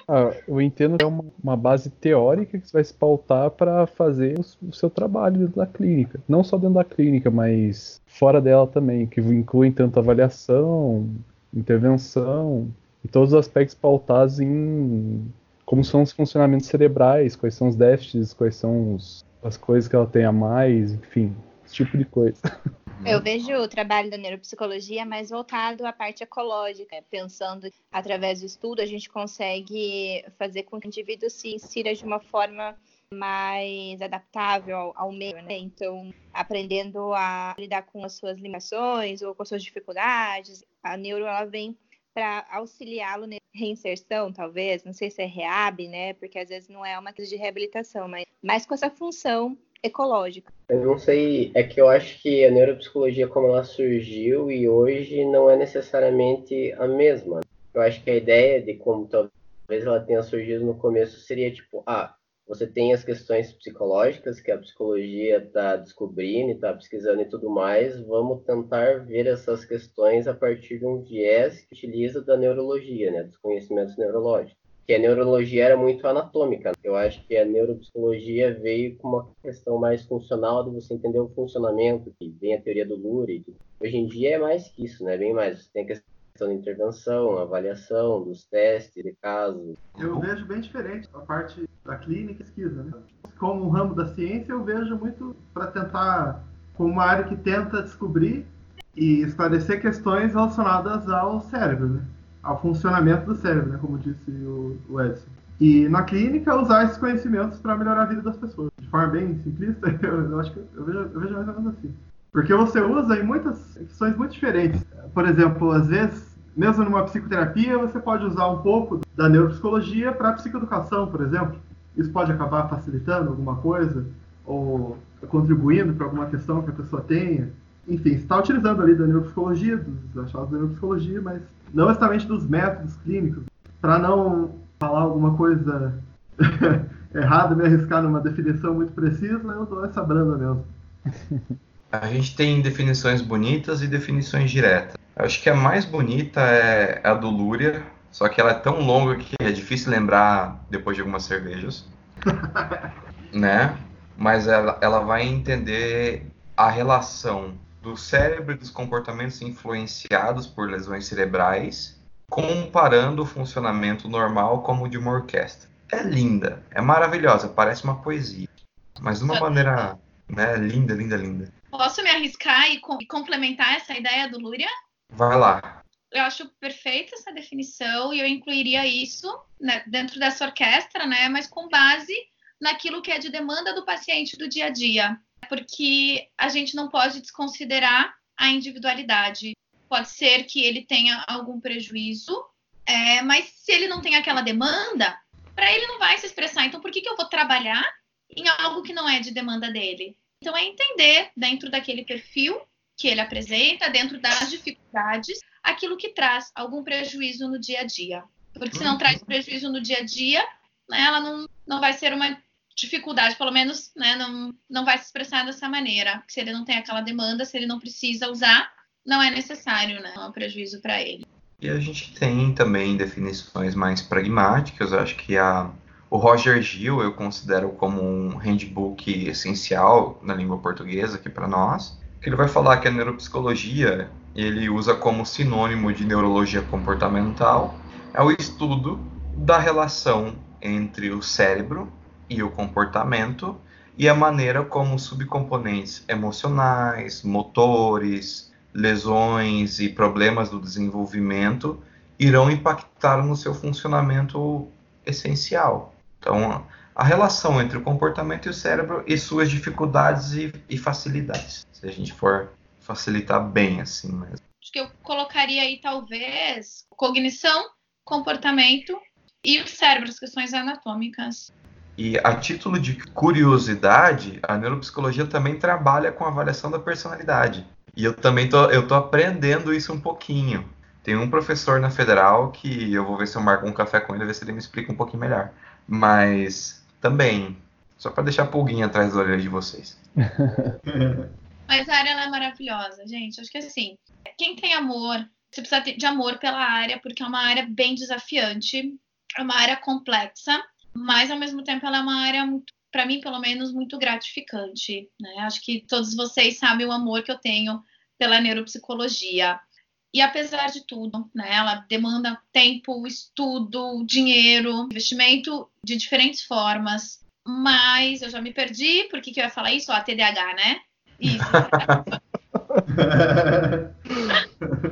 Ah, eu entendo que é uma, uma, base teórica que você vai se pautar para fazer o, o, seu trabalho dentro da clínica. Não só dentro da clínica, mas fora dela também, que inclui tanto avaliação, intervenção e todos os aspectos pautados em como são os funcionamentos cerebrais, quais são os déficits, quais são os, as coisas que ela tem a mais, enfim, esse tipo de coisa. Eu vejo o trabalho da neuropsicologia mais voltado à parte ecológica, pensando através do estudo a gente consegue fazer com que o indivíduo se insira de uma forma mais adaptável ao, meio, né? Então, aprendendo a lidar com as suas limitações ou com as suas dificuldades, a neuro ela vem para auxiliá-lo reinserção, talvez, não sei se é reab, né? Porque às vezes não é uma coisa de reabilitação, mas mais com essa função ecológica. Eu não sei, é que eu acho que a neuropsicologia como ela surgiu e hoje não é necessariamente a mesma. Eu acho que a ideia de como talvez ela tenha surgido no começo seria tipo, ah, você tem as questões psicológicas que a psicologia está descobrindo, está pesquisando e tudo mais. Vamos tentar ver essas questões a partir de um viés que utiliza da neurologia, né, dos conhecimentos neurológicos. Que a neurologia era muito anatômica. Eu acho que a neuropsicologia veio com uma questão mais funcional de você entender o funcionamento, que vem a teoria do Lurie. Hoje em dia é mais que isso, né? Bem mais. Você tem a questão de intervenção, avaliação dos testes de casos. Eu vejo bem diferente a parte da clínica e pesquisa. Né? Como um ramo da ciência, eu vejo muito para tentar, como uma área que tenta descobrir e esclarecer questões relacionadas ao cérebro, né? ao funcionamento do cérebro, né? como disse o Edson. E na clínica, usar esses conhecimentos para melhorar a vida das pessoas. De forma bem simplista, eu, eu acho que eu vejo, eu vejo mais ou menos assim. Porque você usa em muitas questões muito diferentes. Por exemplo, às vezes, mesmo numa psicoterapia, você pode usar um pouco da neuropsicologia para a psicoeducação, por exemplo isso pode acabar facilitando alguma coisa ou contribuindo para alguma questão que a pessoa tenha. Enfim, está utilizando ali da neuropsicologia, dos achados da neuropsicologia, mas não necessariamente dos métodos clínicos. Para não falar alguma coisa errada, me arriscar numa definição muito precisa, eu dou essa branda mesmo. A gente tem definições bonitas e definições diretas. Acho que a mais bonita é a do Lúria, só que ela é tão longa que é difícil lembrar depois de algumas cervejas. né? Mas ela, ela vai entender a relação do cérebro e dos comportamentos influenciados por lesões cerebrais, comparando o funcionamento normal como o de uma orquestra. É linda, é maravilhosa, parece uma poesia. Mas de uma maneira né, linda, linda, linda. Posso me arriscar e, e complementar essa ideia do Lúria? Vai lá eu acho perfeita essa definição e eu incluiria isso né, dentro dessa orquestra, né, mas com base naquilo que é de demanda do paciente do dia a dia, porque a gente não pode desconsiderar a individualidade. Pode ser que ele tenha algum prejuízo, é, mas se ele não tem aquela demanda, para ele não vai se expressar. Então, por que, que eu vou trabalhar em algo que não é de demanda dele? Então, é entender dentro daquele perfil que ele apresenta, dentro das dificuldades, aquilo que traz algum prejuízo no dia a dia. Porque se não uhum. traz prejuízo no dia a dia, né, ela não, não vai ser uma dificuldade, pelo menos né, não, não vai se expressar dessa maneira. Se ele não tem aquela demanda, se ele não precisa usar, não é necessário, né, um prejuízo para ele. E a gente tem também definições mais pragmáticas, eu acho que a, o Roger Gil eu considero como um handbook essencial na língua portuguesa aqui para nós, ele vai falar que a neuropsicologia ele usa como sinônimo de neurologia comportamental, é o estudo da relação entre o cérebro e o comportamento e a maneira como subcomponentes emocionais, motores, lesões e problemas do desenvolvimento irão impactar no seu funcionamento essencial. Então, a relação entre o comportamento e o cérebro e suas dificuldades e, e facilidades, se a gente for facilitar bem, assim mesmo. Acho que eu colocaria aí, talvez, cognição, comportamento e o cérebro, as questões anatômicas. E a título de curiosidade, a neuropsicologia também trabalha com a avaliação da personalidade. E eu também tô, eu tô aprendendo isso um pouquinho. Tem um professor na Federal que eu vou ver se eu marco um café com ele, ver se ele me explica um pouquinho melhor. Mas também, só para deixar a pulguinha atrás da orelha de vocês. Mas a área é maravilhosa, gente. Acho que assim, quem tem amor, você precisa de amor pela área, porque é uma área bem desafiante, é uma área complexa, mas ao mesmo tempo ela é uma área muito, para mim pelo menos, muito gratificante. Né? Acho que todos vocês sabem o amor que eu tenho pela neuropsicologia. E apesar de tudo, né, ela demanda tempo, estudo, dinheiro, investimento de diferentes formas. Mas eu já me perdi, por que, que eu ia falar isso? Ó, TDAH, né? Isso.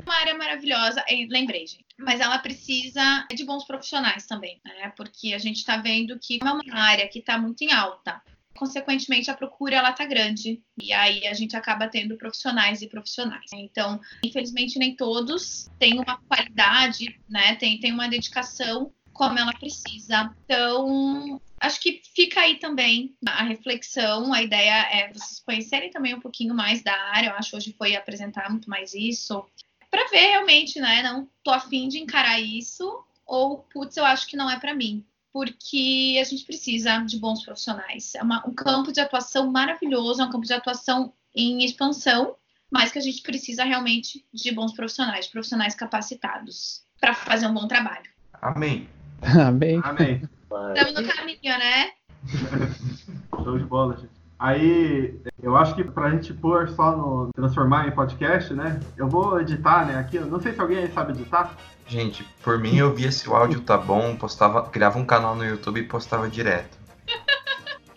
uma área maravilhosa, lembrei, gente. Mas ela precisa de bons profissionais também, né? Porque a gente está vendo que é uma área que está muito em alta. Consequentemente, a procura ela tá grande. E aí a gente acaba tendo profissionais e profissionais. Então, infelizmente, nem todos têm uma qualidade, né? Tem, tem uma dedicação como ela precisa. Então, acho que fica aí também a reflexão. A ideia é vocês conhecerem também um pouquinho mais da área. Eu acho que hoje foi apresentar muito mais isso. Para ver realmente, né? Não tô afim de encarar isso. Ou, putz, eu acho que não é para mim. Porque a gente precisa de bons profissionais. É uma, um campo de atuação maravilhoso, é um campo de atuação em expansão, mas que a gente precisa realmente de bons profissionais, profissionais capacitados para fazer um bom trabalho. Amém. Amém. Amém. Estamos no caminho, né? Show de bola, gente. Aí, eu acho que pra gente pôr só no transformar em podcast, né? Eu vou editar, né? Aqui, eu não sei se alguém aí sabe editar. Gente, por mim eu via se o áudio tá bom, postava, criava um canal no YouTube e postava direto.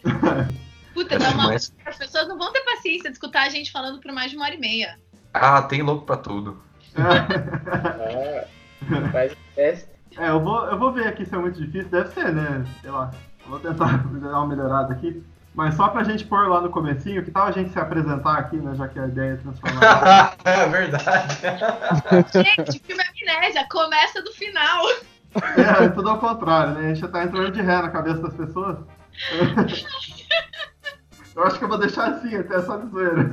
Puta, uma... mais- as pessoas não vão ter paciência de escutar a gente falando por mais de uma hora e meia. Ah, tem louco pra tudo. Ah, faz teste. É, eu vou, eu vou ver aqui se é muito difícil. Deve ser, né? Sei lá. Eu vou tentar dar uma melhorada aqui. Mas só pra gente pôr lá no comecinho, que tal a gente se apresentar aqui, né? Já que a ideia é transformar. é verdade. Gente, filme Amnésia, começa do final. é, tudo ao contrário, né? A gente já tá entrando de ré na cabeça das pessoas. eu acho que eu vou deixar assim, até só de zoeira.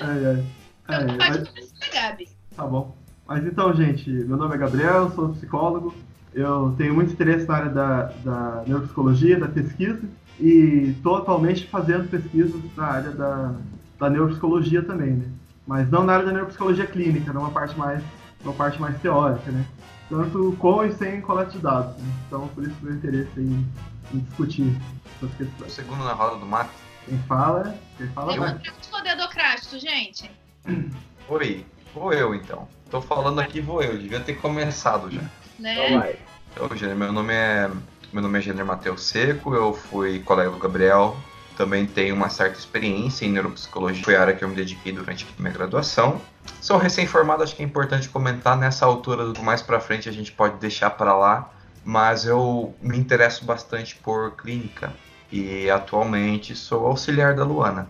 ai, ai. É, Então, mas- começar, Gabi. Tá bom. Mas então, gente, meu nome é Gabriel, sou psicólogo. Eu tenho muito interesse na área da, da neuropsicologia, da pesquisa, e estou atualmente fazendo pesquisas na área da, da neuropsicologia também, né? Mas não na área da neuropsicologia clínica, numa parte mais, uma parte mais teórica, né? Tanto com e sem coleta de dados. Né? Então, por isso meu interesse em, em discutir essas O questões. segundo na roda do mate. Quem fala, quem fala vai. Levanta o dedocrático, gente. Oi, vou eu então. Tô falando aqui, vou eu. Devia ter começado já. Né? Então vai. Então, Gênero, meu nome é. Meu nome é Gênero Matheus Seco, eu fui colega do Gabriel, também tenho uma certa experiência em neuropsicologia, foi a área que eu me dediquei durante a minha graduação. Sou recém-formado, acho que é importante comentar nessa altura, mais pra frente a gente pode deixar pra lá, mas eu me interesso bastante por clínica e atualmente sou auxiliar da Luana.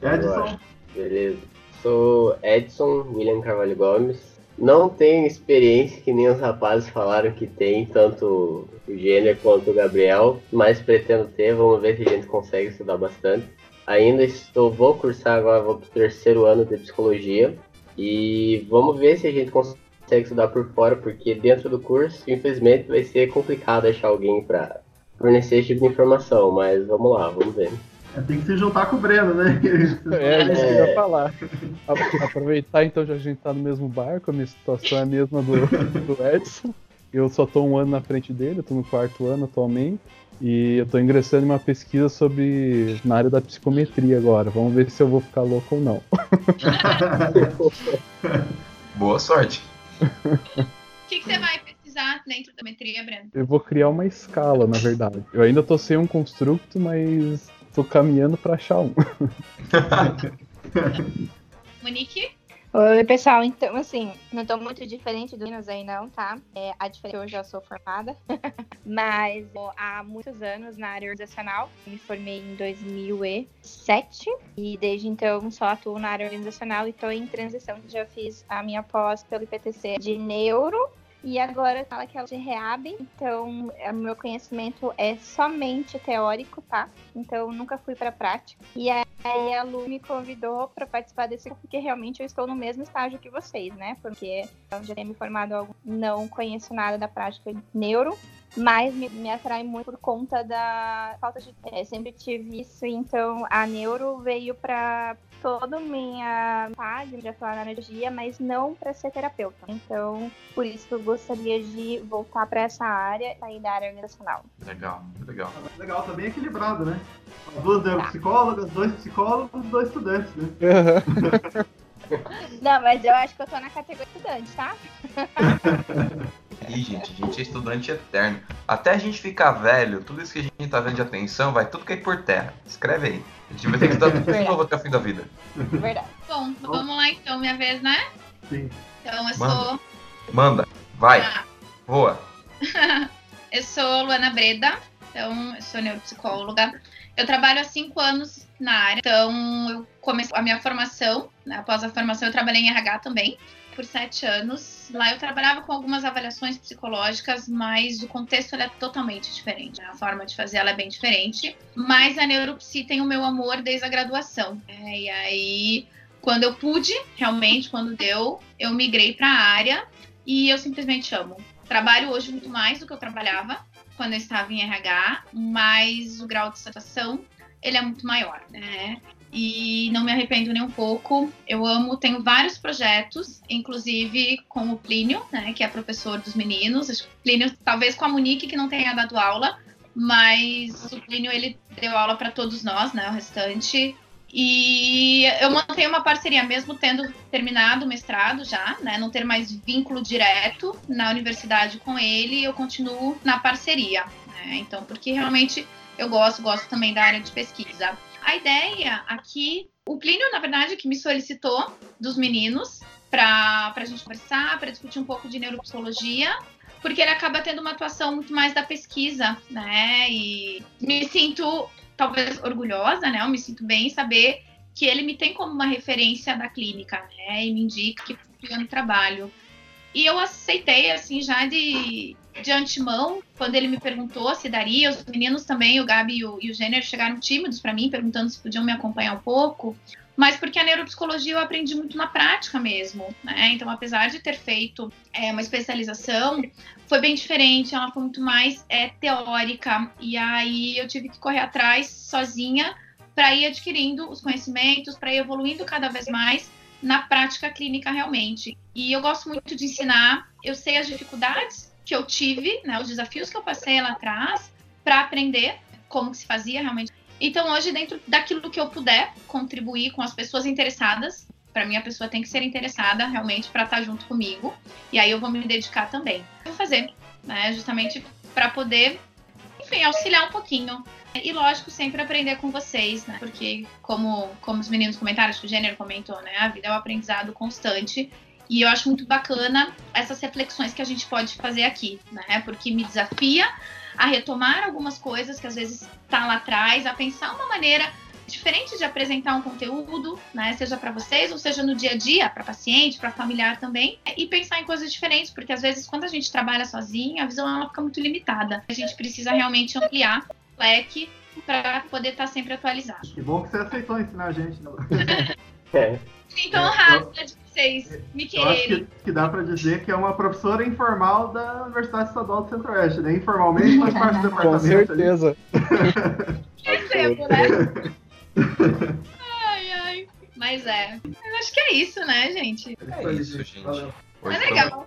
Edson, Beleza. Sou Edson William Carvalho Gomes. Não tenho experiência que nem os rapazes falaram que tem, tanto o Gênero quanto o Gabriel, mas pretendo ter. Vamos ver se a gente consegue estudar bastante. Ainda estou, vou cursar agora, vou para o terceiro ano de psicologia e vamos ver se a gente consegue estudar por fora, porque dentro do curso, infelizmente, vai ser complicado achar alguém para fornecer esse tipo de informação, mas vamos lá, vamos ver. É, tem que se juntar com o Breno, né? É, isso que eu É. ia falar. Aproveitar então, já que a gente tá no mesmo barco, a minha situação é a mesma do, do Edson. Eu só tô um ano na frente dele, eu tô no quarto ano atualmente. E eu tô ingressando em uma pesquisa sobre. na área da psicometria agora. Vamos ver se eu vou ficar louco ou não. Boa sorte! O que, que você vai pesquisar dentro da metria, Breno? Eu vou criar uma escala, na verdade. Eu ainda tô sem um construto, mas tô caminhando pra achar um. Monique? Oi, pessoal. Então, assim, não tô muito diferente do Minas aí, não, tá? É, a diferença é que eu já sou formada, mas ó, há muitos anos na área organizacional. Me formei em 2007 e desde então só atuo na área organizacional e tô em transição. Já fiz a minha pós pelo IPTC de neuro. E agora fala que ela de reab, então o meu conhecimento é somente teórico, tá? Então nunca fui pra prática. E Aí a Lu me convidou para participar desse porque realmente eu estou no mesmo estágio que vocês, né? Porque eu já tenho me formado, algo- não conheço nada da prática de neuro, mas me, me atrai muito por conta da falta de. é, sempre tive isso, então a neuro veio para toda a minha fase de atuar na energia, mas não para ser terapeuta. Então, por isso que eu gostaria de voltar para essa área, sair da área organizacional. Legal, legal. Legal, tá bem equilibrado, né? Duas neuropsicólogas, dois psicólogos, dois estudantes, né? Não, mas eu acho que eu tô na categoria estudante, tá? Ih, gente, a gente é estudante eterno. Até a gente ficar velho, tudo isso que a gente tá vendo de atenção vai tudo cair por terra. Escreve aí. A gente vai ter que estudar tudo de novo até o fim da vida. Verdade. Bom, vamos lá então, minha vez, né? Sim. Então, eu Manda. sou. Manda, vai, Ah, voa. eu sou Luana Breda, então eu sou neuropsicóloga. Eu trabalho há cinco anos na área, então eu comecei a minha formação, né, após a formação eu trabalhei em RH também, por sete anos. Lá eu trabalhava com algumas avaliações psicológicas, mas o contexto é totalmente diferente. A forma de fazer ela é bem diferente. Mas a neuropsi tem o meu amor desde a graduação. É, e aí, quando eu pude, realmente, quando deu, eu migrei para a área e eu simplesmente amo. Trabalho hoje muito mais do que eu trabalhava quando eu estava em RH, mas o grau de satisfação ele é muito maior, né? e não me arrependo nem um pouco. Eu amo, tenho vários projetos, inclusive com o Plínio, né, que é professor dos meninos. Plínio, talvez com a Monique, que não tenha dado aula, mas o Plínio ele deu aula para todos nós, né, o restante. E eu mantenho uma parceria, mesmo tendo terminado o mestrado já, né, não ter mais vínculo direto na universidade com ele, eu continuo na parceria. Né, então, porque realmente eu gosto, gosto também da área de pesquisa. A ideia aqui, o Plínio, na verdade, que me solicitou dos meninos para a gente conversar, para discutir um pouco de neuropsicologia, porque ele acaba tendo uma atuação muito mais da pesquisa, né? E me sinto talvez orgulhosa, né? Eu me sinto bem em saber que ele me tem como uma referência da clínica, né? E me indica que eu no trabalho. E eu aceitei, assim, já de, de antemão, quando ele me perguntou se daria, os meninos também, o Gabi e o, e o Gênero, chegaram tímidos para mim, perguntando se podiam me acompanhar um pouco, mas porque a neuropsicologia eu aprendi muito na prática mesmo, né? Então, apesar de ter feito é, uma especialização, foi bem diferente, ela foi muito mais é, teórica, e aí eu tive que correr atrás sozinha para ir adquirindo os conhecimentos, para ir evoluindo cada vez mais na prática clínica realmente. E eu gosto muito de ensinar, eu sei as dificuldades que eu tive, né, os desafios que eu passei lá atrás para aprender como que se fazia realmente. Então hoje dentro daquilo que eu puder contribuir com as pessoas interessadas, para mim a pessoa tem que ser interessada realmente para estar tá junto comigo e aí eu vou me dedicar também. Vou fazer, né, justamente para poder, enfim, auxiliar um pouquinho. E lógico, sempre aprender com vocês, né? Porque como como os meninos comentaram, acho que o Gênero comentou, né, a vida é um aprendizado constante e eu acho muito bacana essas reflexões que a gente pode fazer aqui, né? Porque me desafia a retomar algumas coisas que às vezes está lá atrás, a pensar uma maneira diferente de apresentar um conteúdo, né? Seja para vocês ou seja no dia a dia, para paciente, para familiar também, e pensar em coisas diferentes, porque às vezes quando a gente trabalha sozinha, a visão ela fica muito limitada. A gente precisa realmente ampliar leque para poder estar tá sempre atualizado. Que bom que você aceitou ensinar a gente. Né? é. Então, rápido de vocês me quererem. Eu acho que, que dá para dizer que é uma professora informal da Universidade Estadual do Centro-Oeste, né? Informalmente faz parte do departamento. Com certeza. Recebo, né? ai, ai. Mas é. Eu acho que é isso, né, gente? É isso, gente. Valeu. É legal.